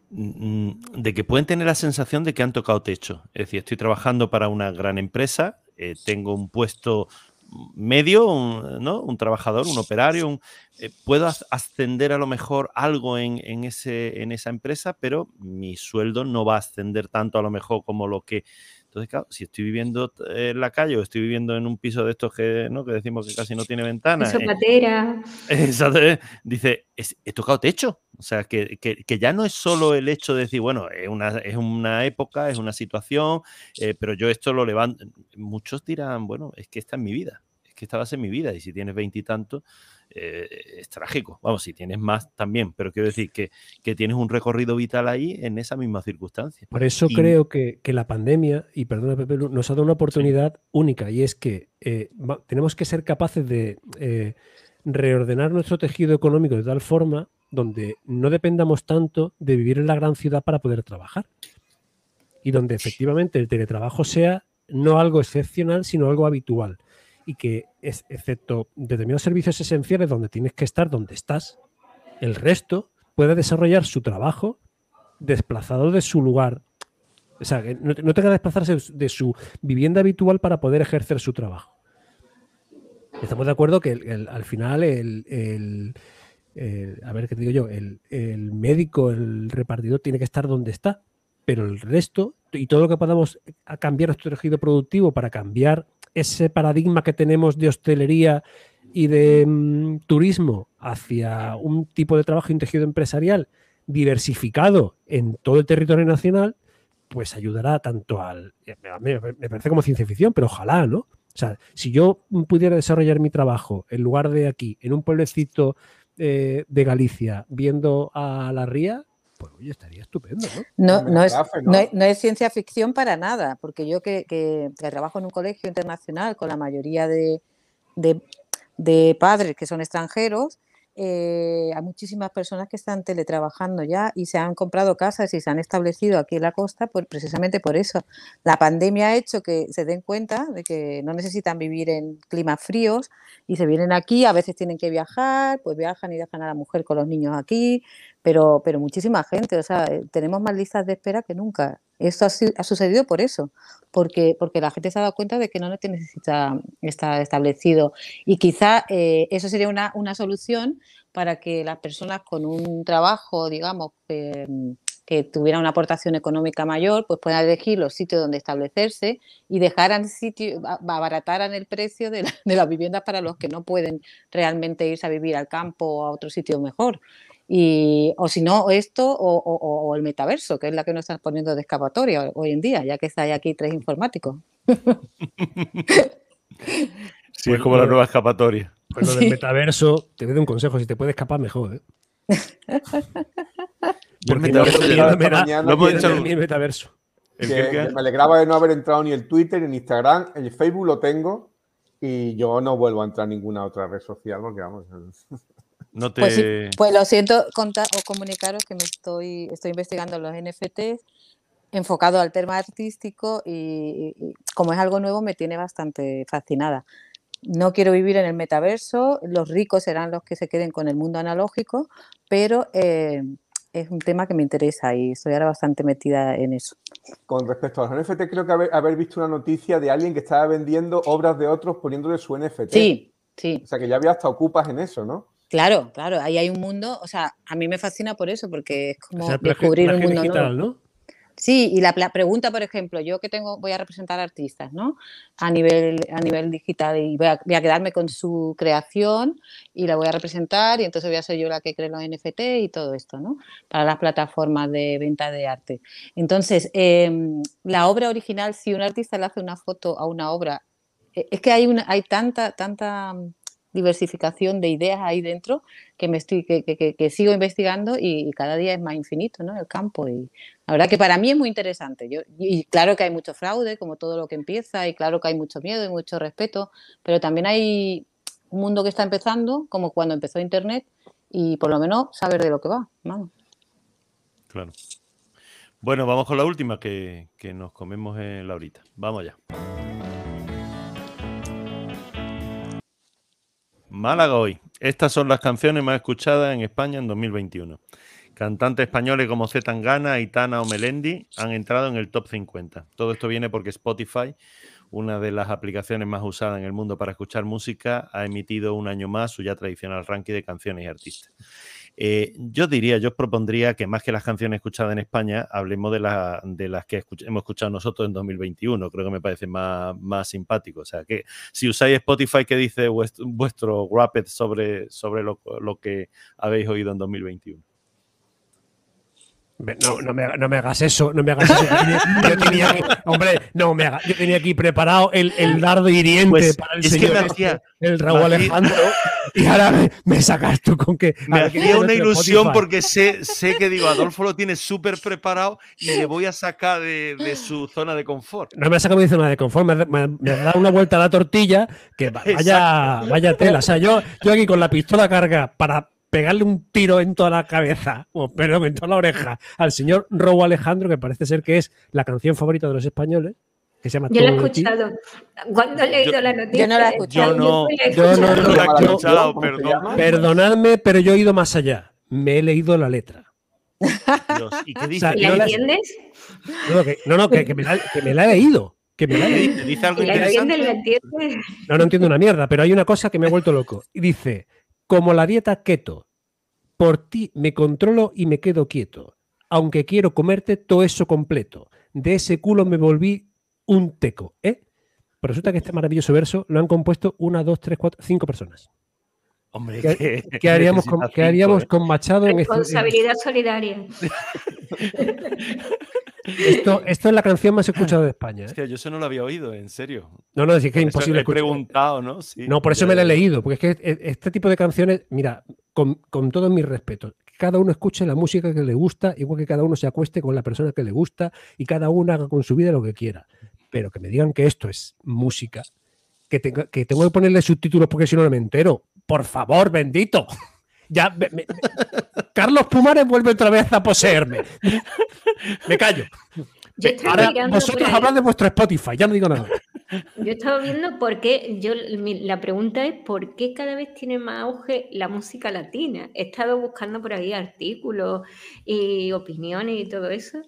de que pueden tener la sensación de que han tocado techo. Es decir, estoy trabajando para una gran empresa, eh, tengo un puesto medio, un, ¿no? un trabajador, un operario, eh, puedo ascender a lo mejor algo en, en, ese, en esa empresa, pero mi sueldo no va a ascender tanto a lo mejor como lo que entonces, claro, si estoy viviendo en la calle o estoy viviendo en un piso de estos que, ¿no? que decimos que casi no tiene ventana. Eh, dice, he tocado techo. O sea, que, ya no es solo el hecho de decir, bueno, es una, es una época, es una situación, eh, pero yo esto lo levanto. Muchos dirán, bueno, es que esta es mi vida, es que esta va a ser mi vida. Y si tienes veintitantos, eh, es trágico. Vamos, si tienes más también, pero quiero decir que, tienes un recorrido vital ahí en esa misma circunstancia. Por eso creo que, la pandemia, y perdona Pepe, nos ha dado una oportunidad única y es que eh, tenemos que ser capaces de eh, reordenar nuestro tejido económico de tal forma donde no dependamos tanto de vivir en la gran ciudad para poder trabajar. Y donde efectivamente el teletrabajo sea no algo excepcional, sino algo habitual y que, excepto determinados servicios esenciales donde tienes que estar donde estás, el resto puede desarrollar su trabajo desplazado de su lugar. O sea, que no, tenga que desplazarse de su vivienda habitual para poder ejercer su trabajo. Estamos de acuerdo que al final el, a ver qué digo yo, el, médico, el repartidor tiene que estar donde está, pero el resto y todo lo que podamos cambiar nuestro tejido productivo para cambiar ese paradigma que tenemos de hostelería y de mm, turismo hacia un tipo de trabajo y un tejido empresarial diversificado en todo el territorio nacional, pues ayudará tanto al... Me, parece como ciencia ficción, pero ojalá, ¿no? O sea, si yo pudiera desarrollar mi trabajo en lugar de aquí, en un pueblecito eh, de Galicia, viendo a la ría, pues oye, estaría estupendo, ¿no? No, es, no, es, ciencia ficción para nada, porque yo que, que, trabajo en un colegio internacional con la mayoría de, de padres que son extranjeros, eh, hay muchísimas personas que están teletrabajando ya y se han comprado casas y se han establecido aquí en la costa pues, precisamente por eso. La pandemia ha hecho que se den cuenta de que no necesitan vivir en climas fríos y se vienen aquí, a veces tienen que viajar, pues viajan y dejan a la mujer con los niños aquí, pero, pero muchísima gente, o sea, eh, tenemos más listas de espera que nunca. Esto ha, sucedido por eso, porque, porque la gente se ha dado cuenta de que no necesita estar establecido. Y quizá eh, eso sería una, una, solución para que las personas con un trabajo, digamos, que tuviera una aportación económica mayor, pues puedan elegir los sitios donde establecerse y dejaran sitio, abarataran el precio de, de las viviendas para los que no pueden realmente irse a vivir al campo o a otro sitio mejor. Y, o si no, esto o, el metaverso, que es la que nos están poniendo de escapatoria hoy en día, ya que hay aquí tres informáticos. sí, es como la nueva escapatoria. Pues lo del metaverso, te doy un consejo, si te puedes escapar, mejor. ¿eh? el metaverso, no, me da, metaverso. Me alegraba de no haber entrado ni el Twitter, ni en Instagram, el Facebook lo tengo y yo no vuelvo a entrar en ninguna otra red social porque vamos. No te. Pues, sí, pues lo siento contar o comunicaros que me estoy, estoy investigando los NFTs enfocado al tema artístico y, y como es algo nuevo me tiene bastante fascinada. No quiero vivir en el metaverso, los ricos serán los que se queden con el mundo analógico, pero eh, es un tema que me interesa y estoy ahora bastante metida en eso. Con respecto a los NFT, creo que haber, haber visto una noticia de alguien que estaba vendiendo obras de otros poniéndole su NFT. Sí, sí. O sea que ya había hasta ocupas en eso, ¿no? Claro, claro, ahí hay un mundo, o sea, a mí me fascina por eso, porque es como O sea, plagio- descubrir un mundo digital, nuevo. ¿no? Sí, y la pregunta, por ejemplo, yo que tengo, voy a representar artistas, ¿no? A nivel, a nivel digital y voy a, voy a quedarme con su creación y la voy a representar y entonces voy a ser yo la que cree los NFT y todo esto, ¿no? Para las plataformas de venta de arte. Entonces, em, la obra original, si un artista le hace una foto a una obra, eh, es que hay, una, hay tanta, tanta diversificación de ideas ahí dentro que me estoy que, que- que- sigo investigando y, y cada día es más infinito ¿no? el campo y la verdad que para mí es muy interesante Yo, y claro que hay mucho fraude como todo lo que empieza y claro que hay mucho miedo y mucho respeto pero también hay un mundo que está empezando como cuando empezó internet y por lo menos saber de lo que va vamos. Claro. Bueno, vamos con la última que, que nos comemos en la horita. Vamos allá. Málaga hoy. Estas son las canciones más escuchadas en España en 2021. Cantantes españoles como Z Tangana, Aitana o Melendi han entrado en el top 50. Todo esto viene porque Spotify, una de las aplicaciones más usadas en el mundo para escuchar música, ha emitido un año más su ya tradicional ranking de canciones y artistas. Eh, yo diría, yo os propondría que más que las canciones escuchadas en España, hablemos de, la- de las que escuch- hemos escuchado nosotros en 2021. Creo que me parece más, más simpático. O sea, que si usáis Spotify, ¿qué dice vuestro, vuestro sobre, sobre lo, lo que habéis oído en 2021? No, no, me, no me hagas eso, no me hagas eso. Yo tenía, aquí- hombre, no me hagas. Yo tenía aquí preparado el, el dardo hiriente Pues, para el es que señor me este, hacía- el Raúl Alejandro, y ahora me, me sacas tú con que. Me a ver, ¿qué hacía una ilusión Spotify? porque sé, sé que digo, Adolfo lo tiene súper preparado y le voy a sacar de, de su zona de confort. No me ha sacado mi zona de confort, me, ha- me, ha- dado una vuelta a la tortilla que va- vaya, vaya tela. O sea, yo, yo aquí con la pistola carga para pegarle un tiro en toda la cabeza, o perdón, en toda la oreja, al señor Robo Alejandro, que parece ser que es la canción favorita de los españoles, que se llama Yo lo he escuchado. Cuando he leído Yo- la noticia. Yo no la he escuchado. Yo no- la yo no- escuchado. No la he ¿Cómo se escuchado, perdón. Perdonadme, pero yo he ido más allá. Me he leído la letra. Dios, ¿Y qué dice? sea, ¿Y yo la la- entiendes? No, no, que, no, no, que, que me, la, que me la he leído. Que me la he ¿Qué leído. dice? ¿Dice algo ¿Y la? ¿La interesante? No, no entiendo una mierda, pero hay una cosa que me ha vuelto loco. Y dice, como la dieta keto, por ti me controlo y me quedo quieto. Aunque quiero comerte todo eso completo. De ese culo me volví un teco, ¿eh? Pero resulta que este maravilloso verso lo han compuesto una, dos, tres, cuatro, cinco personas. Hombre, ¿Qué, haríamos, con, qué haríamos ¿eh? con Machado en este- Responsabilidad solidaria. esto, esto es la canción más escuchada de España. ¿eh? Hostia, yo eso no lo había oído, en serio. No, no, es que es imposible He escuchar. preguntado, ¿no? Sí, No, por eso ya, me la he leído, porque es que e- este tipo de canciones, mira, con, con todos mis respetos, cada uno escuche la música que le gusta, igual que cada uno se acueste con la persona que le gusta y cada uno haga con su vida lo que quiera. Pero que me digan que esto es música, que, tenga- que tengo que ponerle subtítulos porque si no no me entero. Por favor, bendito. Ya, me- me- Carlos Pumares vuelve otra vez a poseerme. Me callo. Yo Ahora vosotros hablad de vuestro Spotify, ya no digo nada. Yo estaba viendo por qué, yo, mi- la pregunta es por qué cada vez tiene más auge la música latina. He estado buscando por ahí artículos y opiniones y todo eso.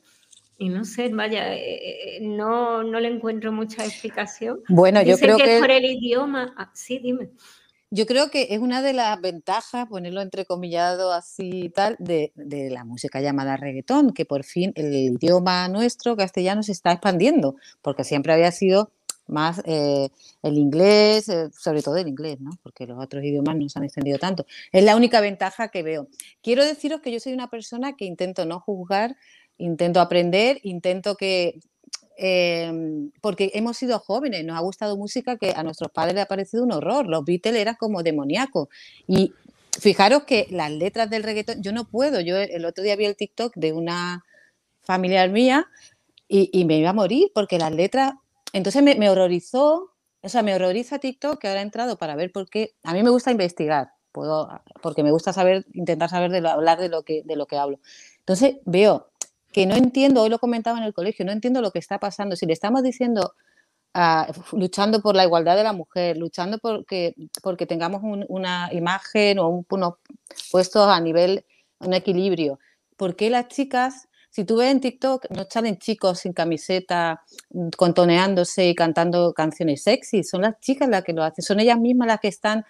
Y no sé, vaya, eh, eh, no, no le encuentro mucha explicación. Bueno, yo creo que, que es por el idioma. Ah, sí, dime. Yo creo que es una de las ventajas, ponerlo entrecomillado así y tal, de, la música llamada reggaetón, que por fin el idioma nuestro, castellano, se está expandiendo, porque siempre había sido más eh, el inglés, eh, sobre todo el inglés, ¿no? Porque los otros idiomas no se han extendido tanto. Es la única ventaja que veo. Quiero deciros que yo soy una persona que intento no juzgar, intento aprender, intento que eh, porque hemos sido jóvenes, nos ha gustado música que a nuestros padres les ha parecido un horror. Los Beatles eran como demoníacos. Y fijaros que las letras del reggaetón, yo no puedo. Yo el otro día vi el TikTok de una familiar mía y, me iba a morir porque las letras, entonces me, me, horrorizó, o sea, me horroriza TikTok que ahora he entrado para ver por qué, a mí me gusta investigar, puedo, porque me gusta saber, intentar saber de hablar de lo, que, de lo que hablo. Entonces veo que no entiendo, hoy lo comentaba en el colegio, no entiendo lo que está pasando. Si le estamos diciendo, uh, luchando por la igualdad de la mujer, luchando porque, porque tengamos un, una imagen o un, unos puestos a nivel, un equilibrio, ¿por qué las chicas si tú ves en TikTok, no salen chicos sin camiseta, mm, contoneándose y cantando canciones sexy, son las chicas las que lo hacen, son ellas mismas las que están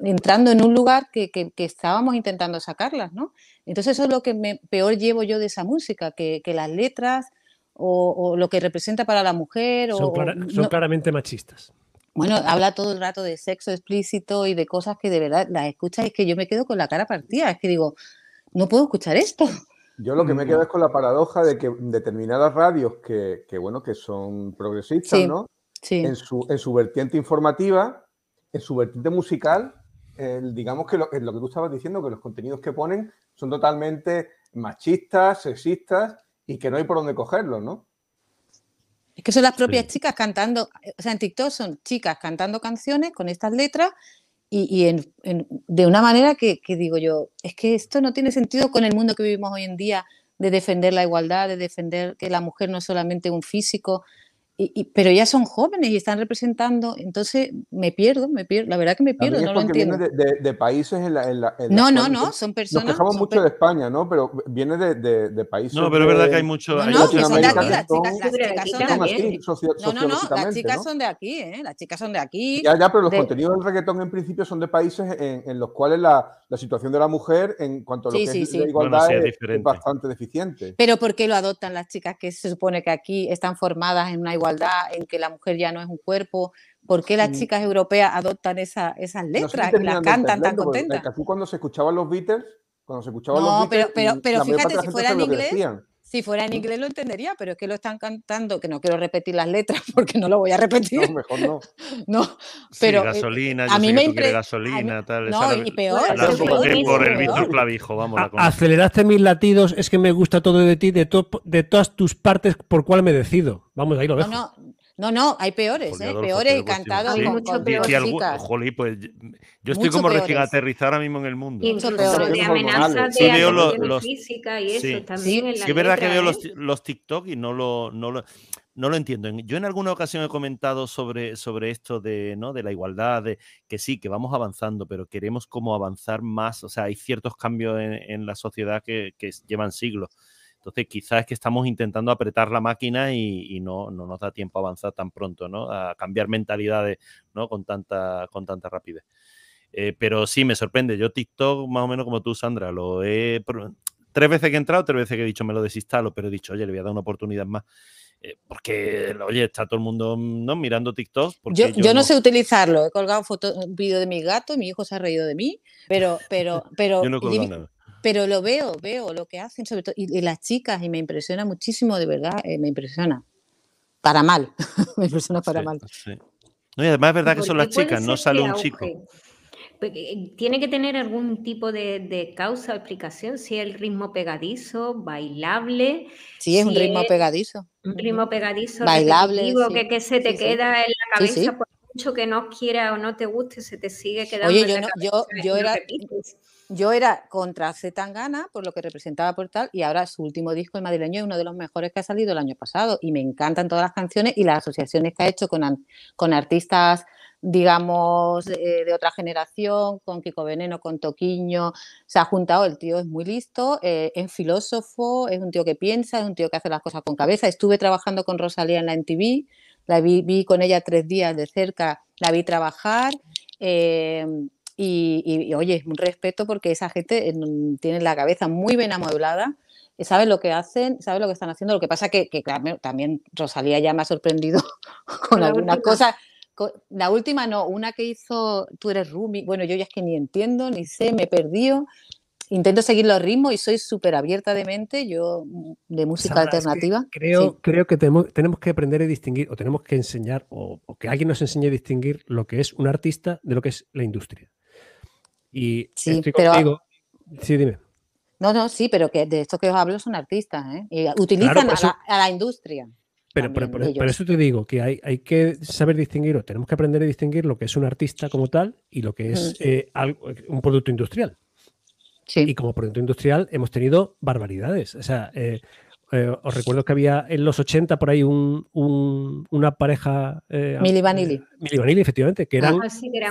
entrando en un lugar que, que, estábamos intentando sacarlas, ¿no? Entonces eso es lo que me, peor llevo yo de esa música, que, que las letras o, lo que representa para la mujer... Son, son claramente machistas. Bueno, habla todo el rato de sexo explícito y de cosas que de verdad las escuchas y es que yo me quedo con la cara partida, es que digo, no puedo escuchar esto. Yo lo que me quedo es con la paradoja de que determinadas radios que, bueno, que son progresistas, ¿no? En, su, en su vertiente informativa, en su vertiente musical, digamos que lo, lo, que tú estabas diciendo, que los contenidos que ponen son totalmente machistas, sexistas y que no hay por dónde cogerlos, ¿no? Es que son las propias chicas cantando, o sea, en TikTok son chicas cantando canciones con estas letras y, en, de una manera que, que, digo yo, es que esto no tiene sentido con el mundo que vivimos hoy en día, de defender la igualdad, de defender que la mujer no es solamente un físico, pero ya son jóvenes y están representando, entonces me pierdo, me pierdo, la verdad que me pierdo, no lo entiendo. Viene de, países en la... En la no, no, no, son personas... Nos quejamos mucho de España, ¿no? Pero viene de, países... No, pero es verdad que hay mucho... No, no, que son de aquí, las chicas, son de aquí. No, no, no, las chicas son de aquí, ¿eh? Las chicas son de aquí. Ya, ya, pero los contenidos del reggaetón en principio son de países en, los cuales la, situación de la mujer en cuanto a lo que es la igualdad es, es bastante deficiente. Pero ¿por qué lo adoptan las chicas que se supone que aquí están formadas en una igualdad, en que la mujer ya no es un cuerpo, ¿por qué las chicas europeas adoptan esa, esas letras y las cantan tan contentas? Aquí cuando se escuchaban los Beatles, cuando se escuchaban los Beatles, pero, pero, pero fíjate, si fuera en inglés, si fuera en inglés lo entendería, pero es que lo están cantando, que no quiero repetir las letras porque no lo voy a repetir. No, mejor no. no, pero sí, eh, gasolina, a mí me impre... gasolina, tal. No, y peor. por el Víctor Clavijo, vamos. A, aceleraste mis latidos, es que me gusta todo de ti, de, to, de todas tus partes por cuál me decido. Vamos, ahí lo dejo. No, no, no, no, hay peores, ¿eh? peores cantados con, mucho peor chicas. Jolí, pues yo estoy como recién aterrizar ahora mismo en el mundo. De amenazas de sí, los, física y eso también en la Sí, es verdad que veo los, ¿eh? los, TikTok y no lo, no lo, no lo entiendo. Yo en alguna ocasión he comentado sobre, sobre esto de, ¿no? de la igualdad, de que sí, que vamos avanzando, pero queremos como avanzar más. O sea, hay ciertos cambios en, en la sociedad que, que llevan siglos. Entonces, quizás es que estamos intentando apretar la máquina y, no, no, nos da tiempo a avanzar tan pronto, ¿no? A cambiar mentalidades, ¿no? Con tanta, con tanta rapidez. Eh, pero sí, me sorprende. Yo TikTok, más o menos como tú, Sandra, lo he... Tres veces que he entrado, tres veces que he dicho me lo desinstalo, pero he dicho, oye, le voy a dar una oportunidad más. Eh, porque, oye, está todo el mundo ¿no? mirando TikTok. Yo, yo, no, sé utilizarlo. He colgado foto, un vídeo de mi gato, mi hijo se ha reído de mí, pero, pero, pero. yo no he colgado nada pero lo veo, veo lo que hacen, sobre todo, y, las chicas, y me impresiona muchísimo, de verdad, eh, me impresiona. Para mal, me impresiona para mal. No, y además es verdad que son las chicas, no sale un chico. Pues, eh, tiene que tener algún tipo de, causa o explicación, si es el ritmo pegadizo, bailable. Sí, es un ritmo pegadizo. Un ritmo pegadizo, bailable. que, que, se te queda en la cabeza por mucho que no quiera o no te guste, se te sigue quedando. Oye, en yo, la no, yo, yo era, yo era contra Zetangana por lo que representaba por tal y ahora su último disco, El Madrileño, es uno de los mejores que ha salido el año pasado y me encantan todas las canciones y las asociaciones que ha hecho con, con artistas digamos, de otra generación, con Kiko Veneno, con Toquiño, se ha juntado, el tío es muy listo, eh, es filósofo, es un tío que piensa, es un tío que hace las cosas con cabeza. Estuve trabajando con Rosalía en la NTV, la vi, vi con ella tres días de cerca, la vi trabajar. Eh, y, oye, un respeto porque esa gente tiene la cabeza muy bien amueblada, sabe lo que hacen, sabe lo que están haciendo. Lo que pasa que, que claro, también Rosalía ya me ha sorprendido con algunas cosas. La última no, una que hizo Tú eres Rumi. Bueno, yo ya es que ni entiendo, ni sé, me he perdido. Intento seguir los ritmos y soy súper abierta de mente, yo mm, de música alternativa. creo, creo que tenemos, tenemos, que aprender a distinguir, o tenemos que enseñar, o, que alguien nos enseñe a distinguir lo que es un artista de lo que es la industria. Y sí, pero, Sí, dime. No, no, sí, pero que de esto que os hablo son artistas, ¿eh? Y utilizan por a, la, a la industria. Pero, también pero eso te digo, que hay, hay que saber distinguir, o tenemos que aprender a distinguir lo que es un artista como tal y lo que es Mm. eh, algo- un producto industrial. Sí. Y como producto industrial hemos tenido barbaridades. O sea, eh, eh, os recuerdo que había en los 80 por ahí un, un- una pareja... Eh, Milli Vanilli. eh, Milli Vanilli, efectivamente, que eran un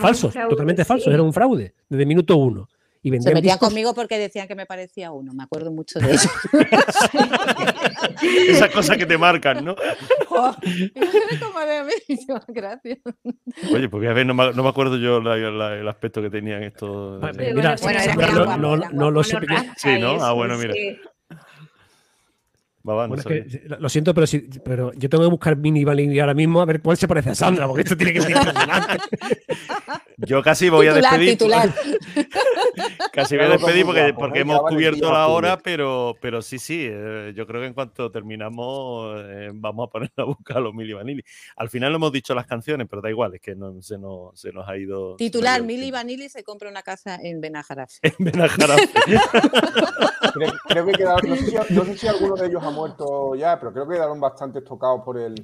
falsos, fraude, totalmente sí. falsos, era un fraude, desde minuto uno. Y Se metían discos- conmigo porque decían que me parecía uno, me acuerdo mucho de eso. Esas cosas que te marcan, ¿no? Yo, Gracias. Oye, porque a ver, no me, no me acuerdo yo la- la- el aspecto que tenían estos. Vale, Sí, mira, bueno, Bueno, sí, no- no, no lo sé. Bueno, Sí, ¿no? Ah, bueno, mira. sí. Babá, no Bueno, es sabía. que, lo siento, pero, si- pero yo tengo que buscar Mini Vanilli ahora mismo a ver cuál se parece a Sandra, porque esto tiene que ser impresionante. Yo casi voy a despedir. titular. Casi voy a despedir porque, porque hemos cubierto la hora, pero, pero sí, sí. eh, yo creo que en cuanto terminamos eh, vamos a poner a buscar a los Mili Vanilli. Al final no hemos dicho las canciones, pero da igual, es que no, se, nos, se nos ha ido. Titular, Mili. Vanilli se compra una casa en Benajaraf. En Benajarafe. Creo, creo que quedaron, no, sé si, no sé si alguno de ellos ha muerto ya, pero creo que quedaron bastante tocados por el,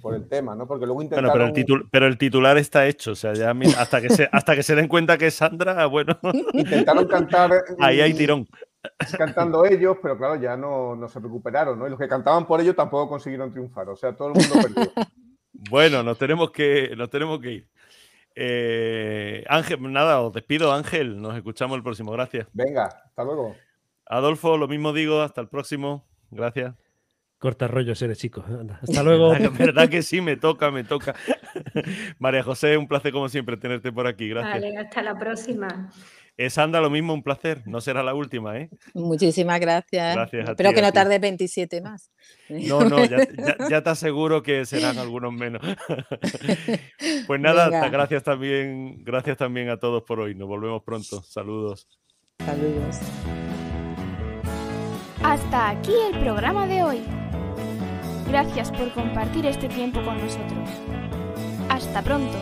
por el tema, ¿no? Porque luego Bueno, intentaron... pero el, titul- pero el titular está hecho. O sea, ya hasta, que se, hasta que se den cuenta que es Sandra, bueno, Intentaron cantar... ahí hay tirón. Cantando ellos, pero claro, ya no, no se recuperaron, ¿no? Y los que cantaban por ellos tampoco consiguieron triunfar. O sea, todo el mundo perdió. Bueno, nos tenemos que, nos tenemos que ir. Eh, Ángel, nada, os despido, Ángel. Nos escuchamos el próximo. Gracias. Venga, hasta luego. Adolfo, lo mismo digo. Hasta el próximo. Gracias. Corta rollos eres, chicos. Anda, Hasta luego. ¿Verdad, que- verdad que sí? Me toca, me toca. María José, un placer como siempre tenerte por aquí. Gracias. Vale, hasta la próxima. Eh, Sandra, lo mismo, un placer. No será la última, ¿eh? Muchísimas gracias. Gracias a Espero ti, que a no tarde 27 más. No, no, ya, ya- ya te aseguro que serán algunos menos. pues nada, Venga. gracias también, gracias también a todos por hoy. Nos volvemos pronto. Saludos. Saludos. Hasta aquí el programa de hoy. Gracias por compartir este tiempo con nosotros. Hasta pronto.